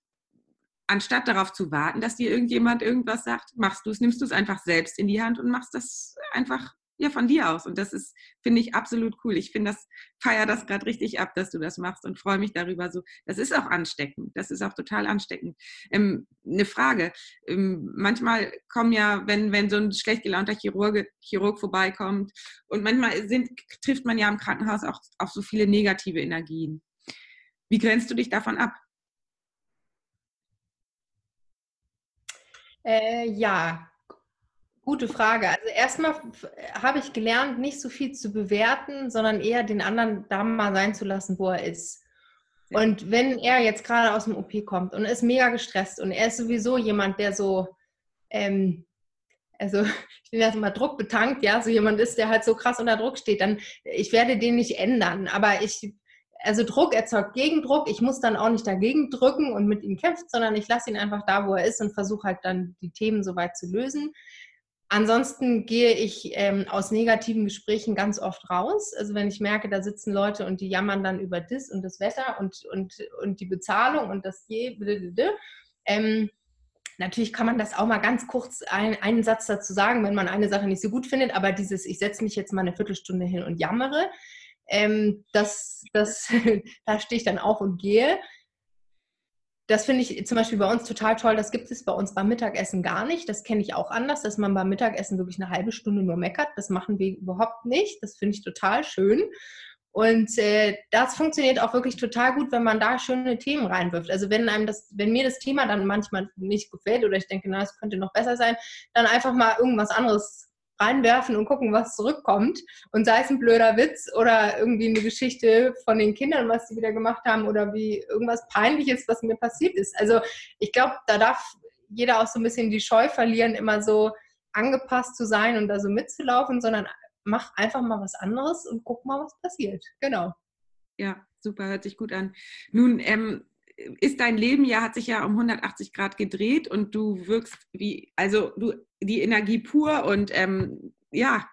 anstatt darauf zu warten, dass dir irgendjemand irgendwas sagt, machst du es, nimmst du es einfach selbst in die Hand und machst das einfach ja, von dir aus. Und das ist, finde ich, absolut cool. Ich finde das, feiere das gerade richtig ab, dass du das machst und freue mich darüber so. Das ist auch ansteckend. Das ist auch total ansteckend. Ähm, eine Frage. Ähm, manchmal kommen ja, wenn, wenn so ein schlecht gelaunter Chirurg, Chirurg vorbeikommt und manchmal sind, trifft man ja im Krankenhaus auch auf so viele negative Energien. Wie grenzt du dich davon ab? Äh, ja, gute Frage. Also erstmal habe ich gelernt, nicht so viel zu bewerten, sondern eher den anderen da mal sein zu lassen, wo er ist. Und wenn er jetzt gerade aus dem OP kommt und ist mega gestresst und er ist sowieso jemand, der so, ähm, also [LAUGHS] ich bin jetzt mal druckbetankt, ja, so jemand ist, der halt so krass unter Druck steht, dann ich werde den nicht ändern. Aber ich also Druck erzeugt Gegendruck. Ich muss dann auch nicht dagegen drücken und mit ihm kämpfen, sondern ich lasse ihn einfach da, wo er ist und versuche halt dann die Themen soweit zu lösen. Ansonsten gehe ich ähm, aus negativen Gesprächen ganz oft raus. Also wenn ich merke, da sitzen Leute und die jammern dann über das und das Wetter und, und, und die Bezahlung und das je. Ähm, natürlich kann man das auch mal ganz kurz ein, einen Satz dazu sagen, wenn man eine Sache nicht so gut findet, aber dieses, ich setze mich jetzt mal eine Viertelstunde hin und jammere, ähm, das, das, [LAUGHS] da stehe ich dann auf und gehe. Das finde ich zum Beispiel bei uns total toll. Das gibt es bei uns beim Mittagessen gar nicht. Das kenne ich auch anders, dass man beim Mittagessen wirklich eine halbe Stunde nur meckert. Das machen wir überhaupt nicht. Das finde ich total schön. Und äh, das funktioniert auch wirklich total gut, wenn man da schöne Themen reinwirft. Also wenn einem das, wenn mir das Thema dann manchmal nicht gefällt oder ich denke, na, es könnte noch besser sein, dann einfach mal irgendwas anderes reinwerfen und gucken, was zurückkommt. Und sei es ein blöder Witz oder irgendwie eine Geschichte von den Kindern, was sie wieder gemacht haben oder wie irgendwas Peinliches, was mir passiert ist. Also ich glaube, da darf jeder auch so ein bisschen die Scheu verlieren, immer so angepasst zu sein und da so mitzulaufen, sondern mach einfach mal was anderes und guck mal, was passiert. Genau. Ja, super, hört sich gut an. Nun, ähm, ist dein Leben ja, hat sich ja um 180 Grad gedreht und du wirkst wie, also du, die Energie pur und ähm, ja,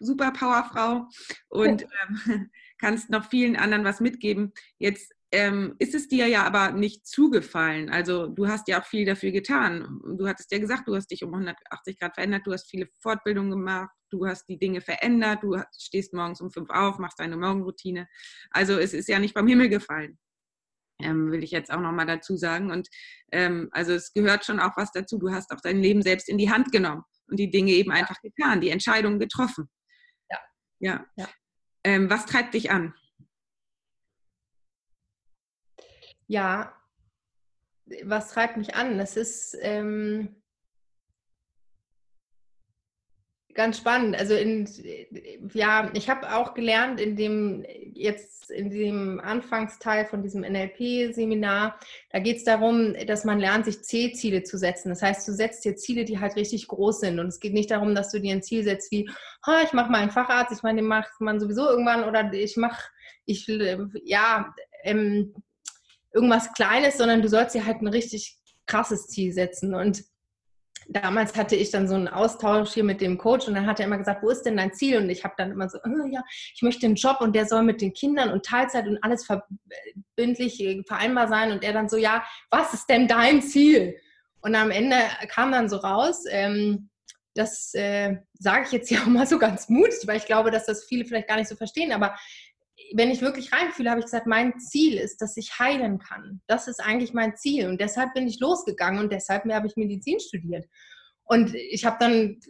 super Powerfrau und ähm, [LAUGHS] kannst noch vielen anderen was mitgeben. Jetzt ähm, ist es dir ja aber nicht zugefallen. Also du hast ja auch viel dafür getan. Du hattest ja gesagt, du hast dich um 180 Grad verändert, du hast viele Fortbildungen gemacht, du hast die Dinge verändert, du stehst morgens um fünf auf, machst deine Morgenroutine. Also es ist ja nicht vom Himmel gefallen ähm, will ich jetzt auch nochmal dazu sagen. Und ähm, also es gehört schon auch was dazu. Du hast auch dein Leben selbst in die Hand genommen und die Dinge eben ja. einfach getan, die Entscheidungen getroffen. Ja. Ja. ja. Ähm, was treibt dich an? Ja, was treibt mich an? Das ist, ähm, Ganz spannend. Also in, ja, ich habe auch gelernt in dem jetzt in dem Anfangsteil von diesem NLP-Seminar, da geht es darum, dass man lernt, sich C-Ziele zu setzen. Das heißt, du setzt dir Ziele, die halt richtig groß sind. Und es geht nicht darum, dass du dir ein Ziel setzt wie, oh, ich mache mal einen Facharzt, ich meine, den macht man sowieso irgendwann oder ich mache, ich ja, ähm, irgendwas Kleines, sondern du sollst dir halt ein richtig krasses Ziel setzen. Und damals hatte ich dann so einen Austausch hier mit dem Coach und dann hat er immer gesagt, wo ist denn dein Ziel? Und ich habe dann immer so, oh, ja, ich möchte einen Job und der soll mit den Kindern und Teilzeit und alles verbindlich äh, vereinbar sein. Und er dann so, ja, was ist denn dein Ziel? Und am Ende kam dann so raus, ähm, das äh, sage ich jetzt ja [LAUGHS] auch mal so ganz mutig, weil ich glaube, dass das viele vielleicht gar nicht so verstehen, aber wenn ich wirklich reinfühle, habe ich gesagt, mein Ziel ist, dass ich heilen kann. Das ist eigentlich mein Ziel. Und deshalb bin ich losgegangen und deshalb habe ich Medizin studiert. Und ich habe dann,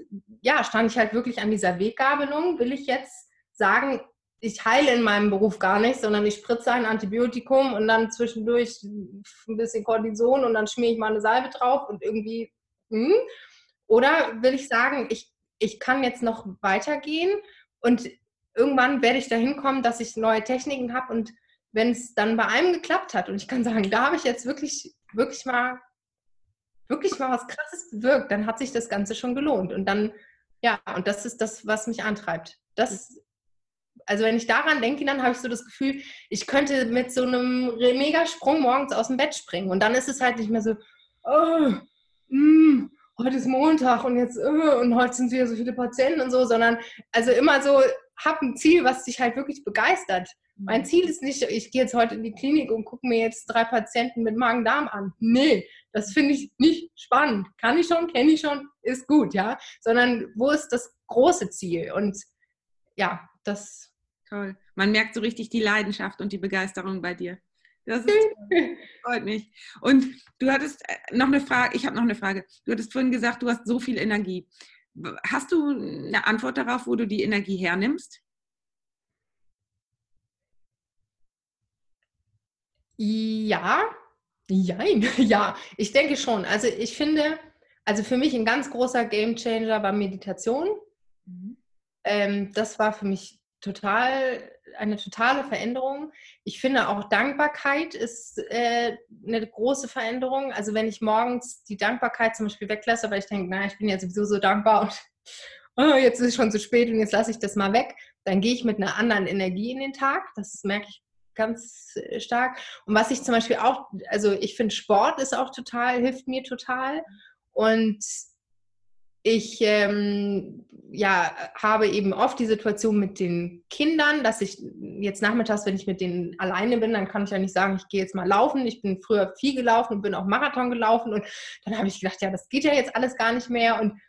ja, stand ich halt wirklich an dieser Weggabelung. Will ich jetzt sagen, ich heile in meinem Beruf gar nicht, sondern ich spritze ein Antibiotikum und dann zwischendurch ein bisschen Kortison und dann schmiere ich mal eine Salbe drauf und irgendwie. Hm. Oder will ich sagen, ich, ich kann jetzt noch weitergehen und irgendwann werde ich dahin kommen, dass ich neue Techniken habe und wenn es dann bei einem geklappt hat und ich kann sagen, da habe ich jetzt wirklich, wirklich mal, wirklich mal was Krasses bewirkt, dann hat sich das Ganze schon gelohnt. Und dann, ja, und das ist das, was mich antreibt. Das, also wenn ich daran denke, dann habe ich so das Gefühl, ich könnte mit so einem Megasprung morgens aus dem Bett springen. Und dann ist es halt nicht mehr so, oh, mm, heute ist Montag und jetzt, oh, und heute sind wieder so viele Patienten und so, sondern also immer so, hab ein Ziel, was dich halt wirklich begeistert. Mein Ziel ist nicht, ich gehe jetzt heute in die Klinik und gucke mir jetzt drei Patienten mit Magen-Darm an. Nee, das finde ich nicht spannend. Kann ich schon, kenne ich schon, ist gut, ja. Sondern wo ist das große Ziel? Und ja, das. Toll. Man merkt so richtig die Leidenschaft und die Begeisterung bei dir. Das ist, [LAUGHS] freut mich. Und du hattest äh, noch eine Frage, ich habe noch eine Frage. Du hattest vorhin gesagt, du hast so viel Energie. Hast du eine Antwort darauf, wo du die Energie hernimmst? Ja, jein, [LAUGHS] ja, ich denke schon. Also ich finde, also für mich ein ganz großer Gamechanger war Meditation. Mhm. Ähm, das war für mich total eine totale Veränderung. Ich finde auch Dankbarkeit ist äh, eine große Veränderung. Also wenn ich morgens die Dankbarkeit zum Beispiel weglasse, weil ich denke, na, ich bin ja sowieso so dankbar und [LAUGHS] oh, jetzt ist es schon zu spät und jetzt lasse ich das mal weg, dann gehe ich mit einer anderen Energie in den Tag. Das merke ich ganz äh, stark. Und was ich zum Beispiel auch, also ich finde Sport ist auch total, hilft mir total. Und ich ähm, ja, habe eben oft die Situation mit den Kindern, dass ich jetzt nachmittags, wenn ich mit denen alleine bin, dann kann ich ja nicht sagen, ich gehe jetzt mal laufen. Ich bin früher viel gelaufen und bin auch Marathon gelaufen und dann habe ich gedacht, ja, das geht ja jetzt alles gar nicht mehr. Und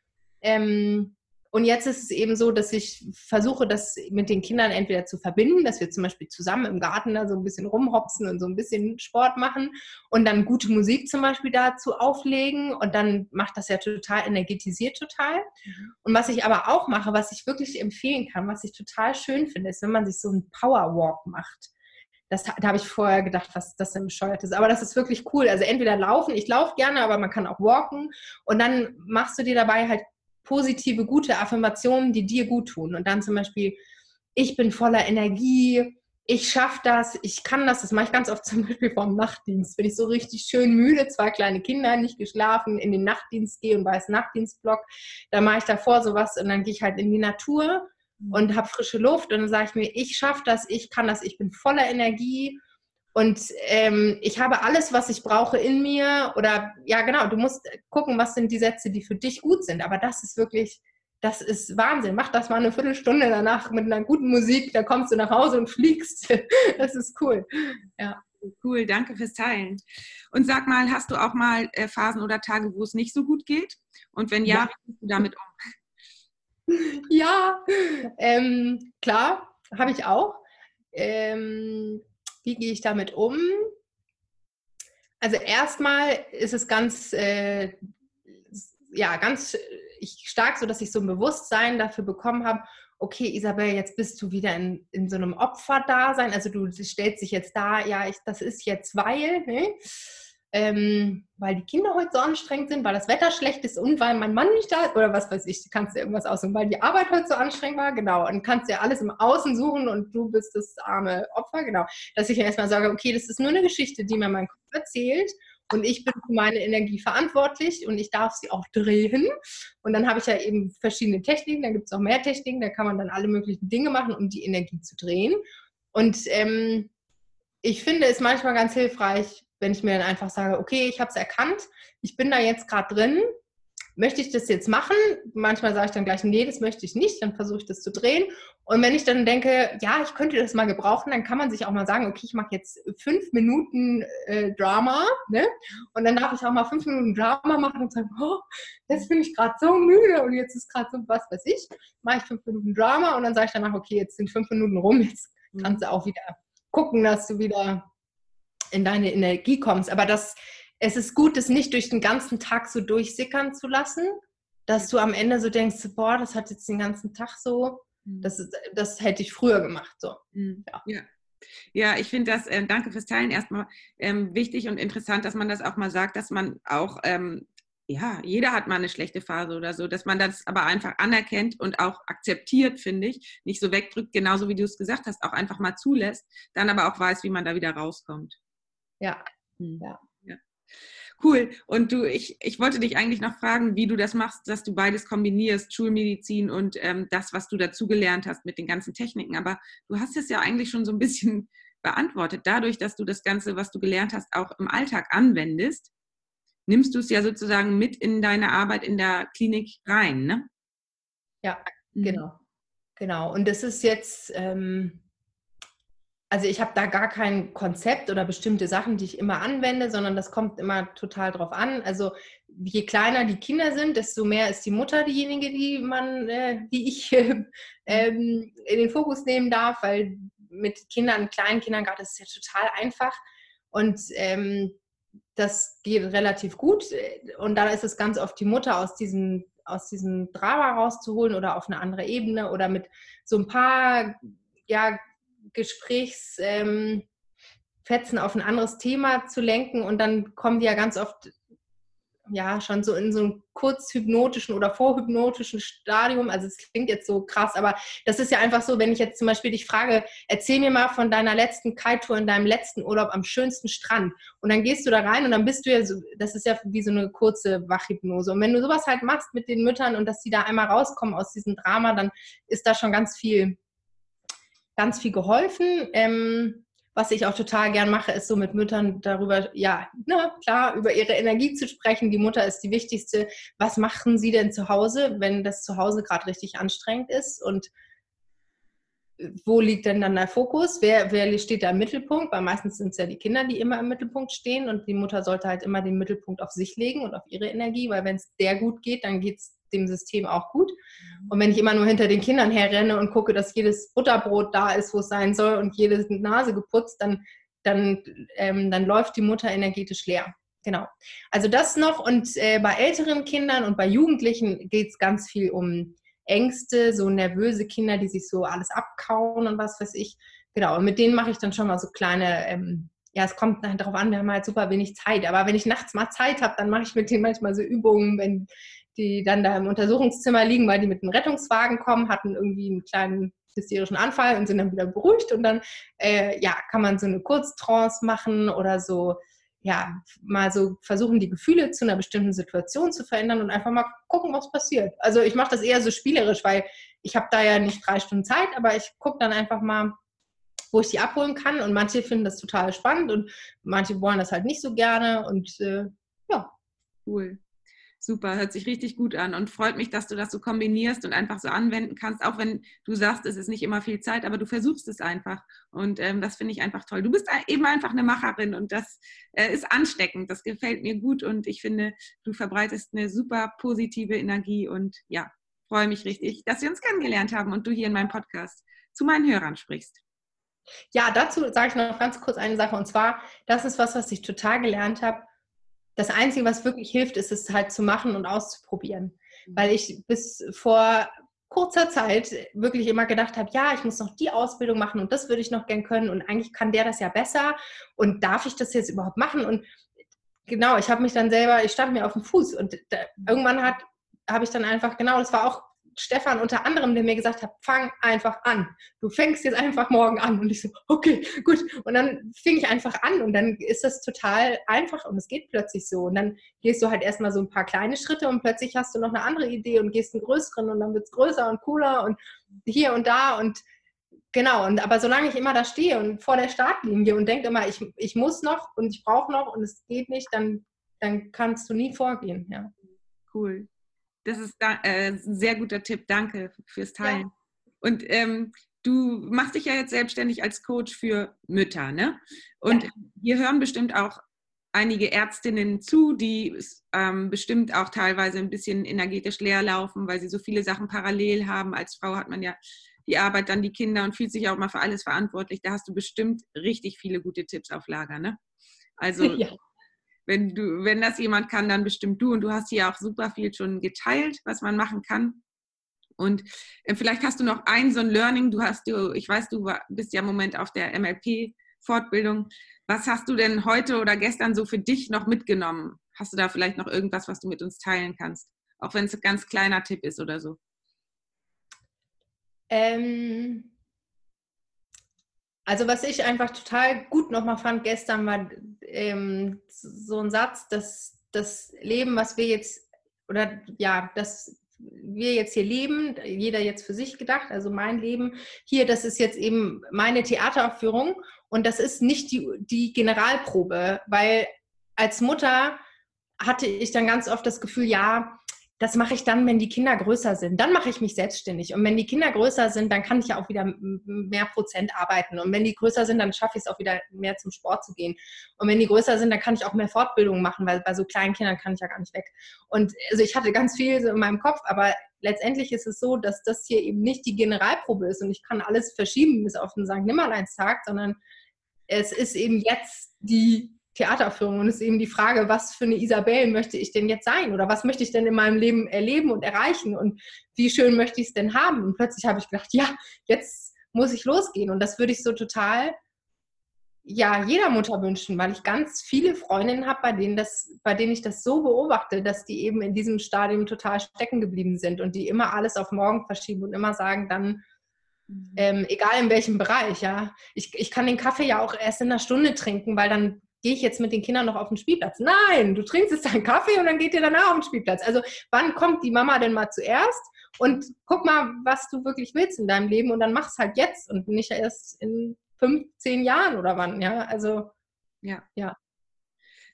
ähm, und jetzt ist es eben so, dass ich versuche, das mit den Kindern entweder zu verbinden, dass wir zum Beispiel zusammen im Garten da so ein bisschen rumhopsen und so ein bisschen Sport machen und dann gute Musik zum Beispiel dazu auflegen und dann macht das ja total, energetisiert total. Mhm. Und was ich aber auch mache, was ich wirklich empfehlen kann, was ich total schön finde, ist, wenn man sich so einen Powerwalk macht. Das, da habe ich vorher gedacht, was das denn bescheuert ist. Aber das ist wirklich cool. Also entweder laufen, ich laufe gerne, aber man kann auch walken. Und dann machst du dir dabei halt positive, gute Affirmationen, die dir gut tun. Und dann zum Beispiel, ich bin voller Energie, ich schaffe das, ich kann das. Das mache ich ganz oft zum Beispiel vom Nachtdienst. Wenn ich so richtig schön müde, zwei kleine Kinder, nicht geschlafen, in den Nachtdienst gehe und weiß Nachtdienstblock, dann mache ich davor sowas und dann gehe ich halt in die Natur und habe frische Luft und dann sage ich mir, ich schaffe das, ich kann das, ich bin voller Energie und ähm, ich habe alles, was ich brauche in mir. Oder ja, genau, du musst gucken, was sind die Sätze, die für dich gut sind. Aber das ist wirklich, das ist Wahnsinn. Mach das mal eine Viertelstunde danach mit einer guten Musik, da kommst du nach Hause und fliegst. [LAUGHS] Das ist cool. Ja. Cool, danke fürs Teilen. Und sag mal, hast du auch mal äh, Phasen oder Tage, wo es nicht so gut geht? Und wenn ja, ja. wie gehst du damit um? [LAUGHS] Ja, ähm, klar, habe ich auch. Ähm, wie gehe ich damit um? Also erstmal ist es ganz, äh, ja, ganz ich stark so, dass ich so ein Bewusstsein dafür bekommen habe, okay, Isabel, jetzt bist du wieder in, in so einem Opferdasein. Also du stellst dich jetzt da, ja, ich, das ist jetzt weil, ne? Ähm, weil die Kinder heute so anstrengend sind, weil das Wetter schlecht ist und weil mein Mann nicht da ist oder was weiß ich, kannst du irgendwas aussuchen, weil die Arbeit heute so anstrengend war, genau, und kannst dir alles im Außen suchen und du bist das arme Opfer, genau. Dass ich erstmal sage, okay, das ist nur eine Geschichte, die mir mein Kopf erzählt und ich bin für meine Energie verantwortlich und ich darf sie auch drehen. Und dann habe ich ja eben verschiedene Techniken, da gibt es auch mehr Techniken, da kann man dann alle möglichen Dinge machen, um die Energie zu drehen. Und ähm, ich finde es manchmal ganz hilfreich, wenn ich mir dann einfach sage, okay, ich habe es erkannt, ich bin da jetzt gerade drin, möchte ich das jetzt machen? Manchmal sage ich dann gleich, nee, das möchte ich nicht, dann versuche ich das zu drehen. Und wenn ich dann denke, ja, ich könnte das mal gebrauchen, dann kann man sich auch mal sagen, okay, ich mache jetzt fünf Minuten äh, Drama, ne? Und dann darf ich auch mal fünf Minuten Drama machen und sagen, oh, jetzt bin ich gerade so müde und jetzt ist gerade so was weiß ich, mache ich fünf Minuten Drama und dann sage ich danach, okay, jetzt sind fünf Minuten rum, jetzt kannst du auch wieder gucken, dass du wieder in deine Energie kommst. Aber das, es ist gut, es nicht durch den ganzen Tag so durchsickern zu lassen, dass du am Ende so denkst, boah, das hat jetzt den ganzen Tag so Mhm. Das, das hätte ich früher gemacht. So. Mhm. Ja. ja. Ja, ich finde das, äh, danke fürs Teilen, erstmal ähm, wichtig und interessant, dass man das auch mal sagt, dass man auch, ähm, ja, jeder hat mal eine schlechte Phase oder so, dass man das aber einfach anerkennt und auch akzeptiert, finde ich, nicht so wegdrückt, genauso wie du es gesagt hast, auch einfach mal zulässt, dann aber auch weiß, wie man da wieder rauskommt. Ja, hm. ja. Cool. Und du, ich, ich wollte dich eigentlich noch fragen, wie du das machst, dass du beides kombinierst, Schulmedizin und ähm, das, was du dazugelernt hast mit den ganzen Techniken. Aber du hast es ja eigentlich schon so ein bisschen [LAUGHS] beantwortet. Dadurch, dass du das Ganze, was du gelernt hast, auch im Alltag anwendest, nimmst du es ja sozusagen mit in deine Arbeit in der Klinik rein, ne? Ja, mhm. genau. Genau. Und das ist jetzt, ähm, also ich habe da gar kein Konzept oder bestimmte Sachen, die ich immer anwende, sondern das kommt immer total drauf an. Also je kleiner die Kinder sind, desto mehr ist die Mutter diejenige, die man, äh, die ich äh, [LAUGHS] ähm, in den Fokus nehmen darf, weil mit Kindern, kleinen Kindern gerade ist es ja total einfach und ähm, das geht relativ gut und da ist es ganz oft die Mutter aus diesem aus diesem Drama rauszuholen oder auf eine andere Ebene oder mit so ein paar ja, Gesprächsfetzen ähm, auf ein anderes Thema zu lenken und dann kommen die ja ganz oft ja schon so in so einem kurzhypnotischen oder vorhypnotischen Stadium. Also es klingt jetzt so krass, aber das ist ja einfach so, wenn ich jetzt zum Beispiel dich frage, erzähl mir mal von deiner letzten Kite-Tour in deinem letzten Urlaub am schönsten Strand. Und dann gehst du da rein und dann bist du ja so, das ist ja wie so eine kurze Wachhypnose. Und wenn du sowas halt machst mit den Müttern und dass die da einmal rauskommen aus diesem Drama, dann ist da schon ganz viel ganz viel geholfen. Ähm, was ich auch total gern mache, ist so mit Müttern darüber, ja, na, klar, über ihre Energie zu sprechen. Die Mutter ist die wichtigste. Was machen sie denn zu Hause, wenn das zu Hause gerade richtig anstrengend ist? Und wo liegt denn dann der Fokus? Wer, wer steht da im Mittelpunkt? Weil meistens sind es ja die Kinder, die immer im Mittelpunkt stehen und die Mutter sollte halt immer den Mittelpunkt auf sich legen und auf ihre Energie, weil wenn es der gut geht, dann geht es dem System auch gut. Und wenn ich immer nur hinter den Kindern herrenne und gucke, dass jedes Butterbrot da ist, wo es sein soll und jede Nase geputzt, dann, dann, ähm, dann läuft die Mutter energetisch leer. Genau. Also das noch. Und äh, bei älteren Kindern und bei Jugendlichen geht es ganz viel um Ängste, so nervöse Kinder, die sich so alles abkauen und was weiß ich. Genau. Und mit denen mache ich dann schon mal so kleine ähm, ja, es kommt darauf an, wir haben halt super wenig Zeit. Aber wenn ich nachts mal Zeit habe, dann mache ich mit denen manchmal so Übungen, wenn die dann da im Untersuchungszimmer liegen, weil die mit einem Rettungswagen kommen, hatten irgendwie einen kleinen hysterischen Anfall und sind dann wieder beruhigt und dann äh, ja, kann man so eine Kurztrance machen oder so ja, mal so versuchen, die Gefühle zu einer bestimmten Situation zu verändern und einfach mal gucken, was passiert. Also ich mache das eher so spielerisch, weil ich habe da ja nicht drei Stunden Zeit, aber ich gucke dann einfach mal, wo ich die abholen kann und manche finden das total spannend und manche wollen das halt nicht so gerne und äh, ja. Cool. Super, hört sich richtig gut an und freut mich, dass du das so kombinierst und einfach so anwenden kannst, auch wenn du sagst, es ist nicht immer viel Zeit, aber du versuchst es einfach. Und ähm, das finde ich einfach toll. Du bist eben einfach eine Macherin und das äh, ist ansteckend. Das gefällt mir gut und ich finde, du verbreitest eine super positive Energie und ja, freue mich richtig, dass wir uns kennengelernt haben und du hier in meinem Podcast zu meinen Hörern sprichst. Ja, dazu sage ich noch ganz kurz eine Sache und zwar, das ist was, was ich total gelernt habe das Einzige, was wirklich hilft, ist es halt zu machen und auszuprobieren. Mhm. Weil ich bis vor kurzer Zeit wirklich immer gedacht habe, ja, ich muss noch die Ausbildung machen und das würde ich noch gern können und eigentlich kann der das ja besser und darf ich das jetzt überhaupt machen? Und genau, ich habe mich dann selber, ich stand mir auf dem Fuß und da, irgendwann hat habe ich dann einfach, genau, das war auch Stefan unter anderem, der mir gesagt hat, fang einfach an. Du fängst jetzt einfach morgen an. Und ich so, okay, gut. Und dann fing ich einfach an und dann ist das total einfach und es geht plötzlich so. Und dann gehst du halt erstmal so ein paar kleine Schritte und plötzlich hast du noch eine andere Idee und gehst einen größeren und dann wird es größer und cooler und hier und da und genau. Und aber solange ich immer da stehe und vor der Startlinie und denke immer, ich, ich muss noch und ich brauche noch und es geht nicht, dann, dann kannst du nie vorgehen. Ja. Cool. Das ist da, äh, ein sehr guter Tipp. Danke fürs Teilen. Ja. Und ähm, du machst dich ja jetzt selbstständig als Coach für Mütter, ne? Und ja. hier hören bestimmt auch einige Ärztinnen zu, die ähm, bestimmt auch teilweise ein bisschen energetisch leer laufen, weil sie so viele Sachen parallel haben. Als Frau hat man ja die Arbeit, dann die Kinder und fühlt sich auch mal für alles verantwortlich. Da hast du bestimmt richtig viele gute Tipps auf Lager, ne? Also [LAUGHS] ja wenn du, wenn das jemand kann, dann bestimmt du. Und du hast hier auch super viel schon geteilt, was man machen kann. Und äh, vielleicht hast du noch ein so ein Learning. Du hast du, ich weiß, du bist ja im Moment auf der MLP-Fortbildung. Was hast du denn heute oder gestern so für dich noch mitgenommen? Hast du da vielleicht noch irgendwas, was du mit uns teilen kannst? Auch wenn es ein ganz kleiner Tipp ist oder so. Ähm, also was ich einfach total gut nochmal fand gestern war ähm, so ein Satz, dass das Leben, was wir jetzt, oder ja, das wir jetzt hier leben, jeder jetzt für sich gedacht, also mein Leben hier, das ist jetzt eben meine Theateraufführung und das ist nicht die, die Generalprobe, weil als Mutter hatte ich dann ganz oft das Gefühl, ja, das mache ich dann, wenn die Kinder größer sind. Dann mache ich mich selbstständig. Und wenn die Kinder größer sind, dann kann ich ja auch wieder mehr Prozent arbeiten. Und wenn die größer sind, dann schaffe ich es auch wieder mehr zum Sport zu gehen. Und wenn die größer sind, dann kann ich auch mehr Fortbildungen machen, weil bei so kleinen Kindern kann ich ja gar nicht weg. Und also ich hatte ganz viel in meinem Kopf, aber letztendlich ist es so, dass das hier eben nicht die Generalprobe ist und ich kann alles verschieben bis auf den St. Nimmerleinstag, sondern es ist eben jetzt die Theateraufführung. Und es ist eben die Frage, was für eine Isabel möchte ich denn jetzt sein? Oder was möchte ich denn in meinem Leben erleben und erreichen? Und wie schön möchte ich es denn haben? Und plötzlich habe ich gedacht, ja, jetzt muss ich losgehen. Und das würde ich so total, ja, jeder Mutter wünschen, weil ich ganz viele Freundinnen habe, bei denen das, bei denen ich das so beobachte, dass die eben in diesem Stadium total stecken geblieben sind und die immer alles auf morgen verschieben und immer sagen, dann mhm. ähm, egal in welchem Bereich, ja. Ich, ich kann den Kaffee ja auch erst in einer Stunde trinken, weil dann gehe ich jetzt mit den Kindern noch auf den Spielplatz? Nein, du trinkst jetzt deinen Kaffee und dann geht ihr danach auf den Spielplatz. Also wann kommt die Mama denn mal zuerst? Und guck mal, was du wirklich willst in deinem Leben und dann mach es halt jetzt und nicht erst in fünf, zehn Jahren oder wann. Ja, also ja. ja.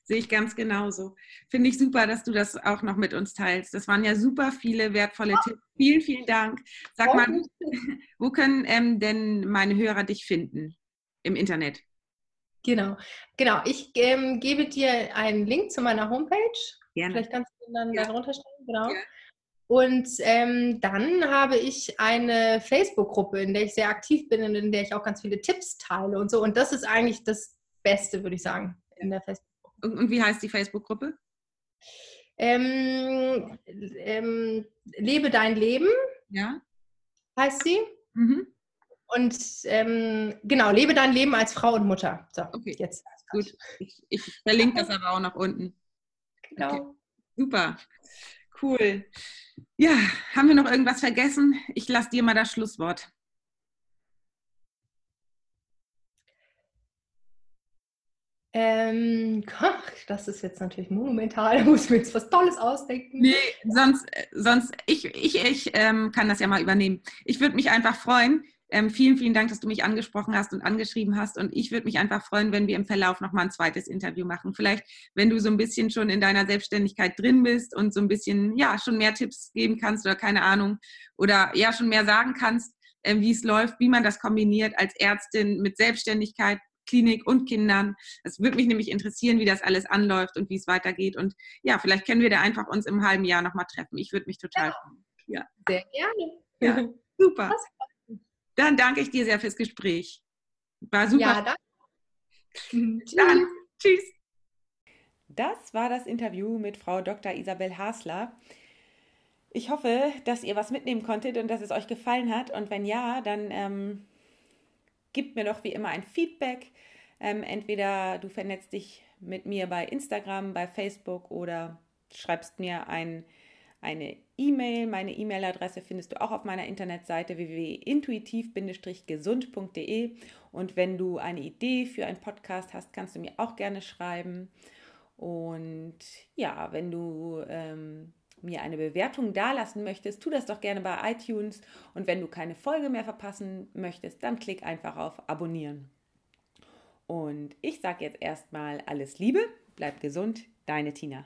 Sehe ich ganz genauso. Finde ich super, dass du das auch noch mit uns teilst. Das waren ja super viele wertvolle ja. Tipps. Vielen, vielen Dank. Sag mal, [LAUGHS] wo können ähm, denn meine Hörer dich finden im Internet? Genau, genau. Ich ähm, gebe dir einen Link zu meiner Homepage. Gerne. Vielleicht kannst du ihn dann ja. darunter stellen. Genau. Ja. Und ähm, dann habe ich eine Facebook-Gruppe, in der ich sehr aktiv bin und in der ich auch ganz viele Tipps teile und so. Und das ist eigentlich das Beste, würde ich sagen, in der Facebook-Gruppe. Und, und wie heißt die Facebook-Gruppe? Ähm, ähm, lebe dein Leben. Ja. Heißt sie. Mhm. Und ähm, genau, lebe dein Leben als Frau und Mutter. So, okay. jetzt. Gut. Ich, ich verlinke das aber auch noch unten. Genau. Okay. Super. Cool. Ja, haben wir noch irgendwas vergessen? Ich lasse dir mal das Schlusswort. Ähm, das ist jetzt natürlich monumental, [LAUGHS] da muss ich mir jetzt was Tolles ausdenken. Nee, sonst, äh, sonst ich, ich, ich ähm, kann das ja mal übernehmen. Ich würde mich einfach freuen, ähm, vielen, vielen Dank, dass du mich angesprochen hast und angeschrieben hast. Und ich würde mich einfach freuen, wenn wir im Verlauf nochmal ein zweites Interview machen. Vielleicht, wenn du so ein bisschen schon in deiner Selbstständigkeit drin bist und so ein bisschen, ja, schon mehr Tipps geben kannst oder keine Ahnung, oder ja, schon mehr sagen kannst, äh, wie es läuft, wie man das kombiniert als Ärztin mit Selbstständigkeit, Klinik und Kindern. Es würde mich nämlich interessieren, wie das alles anläuft und wie es weitergeht. Und ja, vielleicht können wir da einfach uns im halben Jahr nochmal treffen. Ich würde mich total freuen. Ja. Sehr gerne. Ja, [LAUGHS] super. Dann danke ich dir sehr fürs Gespräch. War super. Ja, danke. Dann, [LAUGHS] tschüss. Das war das Interview mit Frau Dr. Isabel Hasler. Ich hoffe, dass ihr was mitnehmen konntet und dass es euch gefallen hat. Und wenn ja, dann ähm, gebt mir doch wie immer ein Feedback. Ähm, entweder du vernetzt dich mit mir bei Instagram, bei Facebook oder schreibst mir ein eine E-Mail. Meine E-Mail-Adresse findest du auch auf meiner Internetseite www.intuitiv-gesund.de. Und wenn du eine Idee für einen Podcast hast, kannst du mir auch gerne schreiben. Und ja, wenn du ähm, mir eine Bewertung dalassen möchtest, tu das doch gerne bei iTunes. Und wenn du keine Folge mehr verpassen möchtest, dann klick einfach auf Abonnieren. Und ich sage jetzt erstmal alles Liebe, bleib gesund, deine Tina.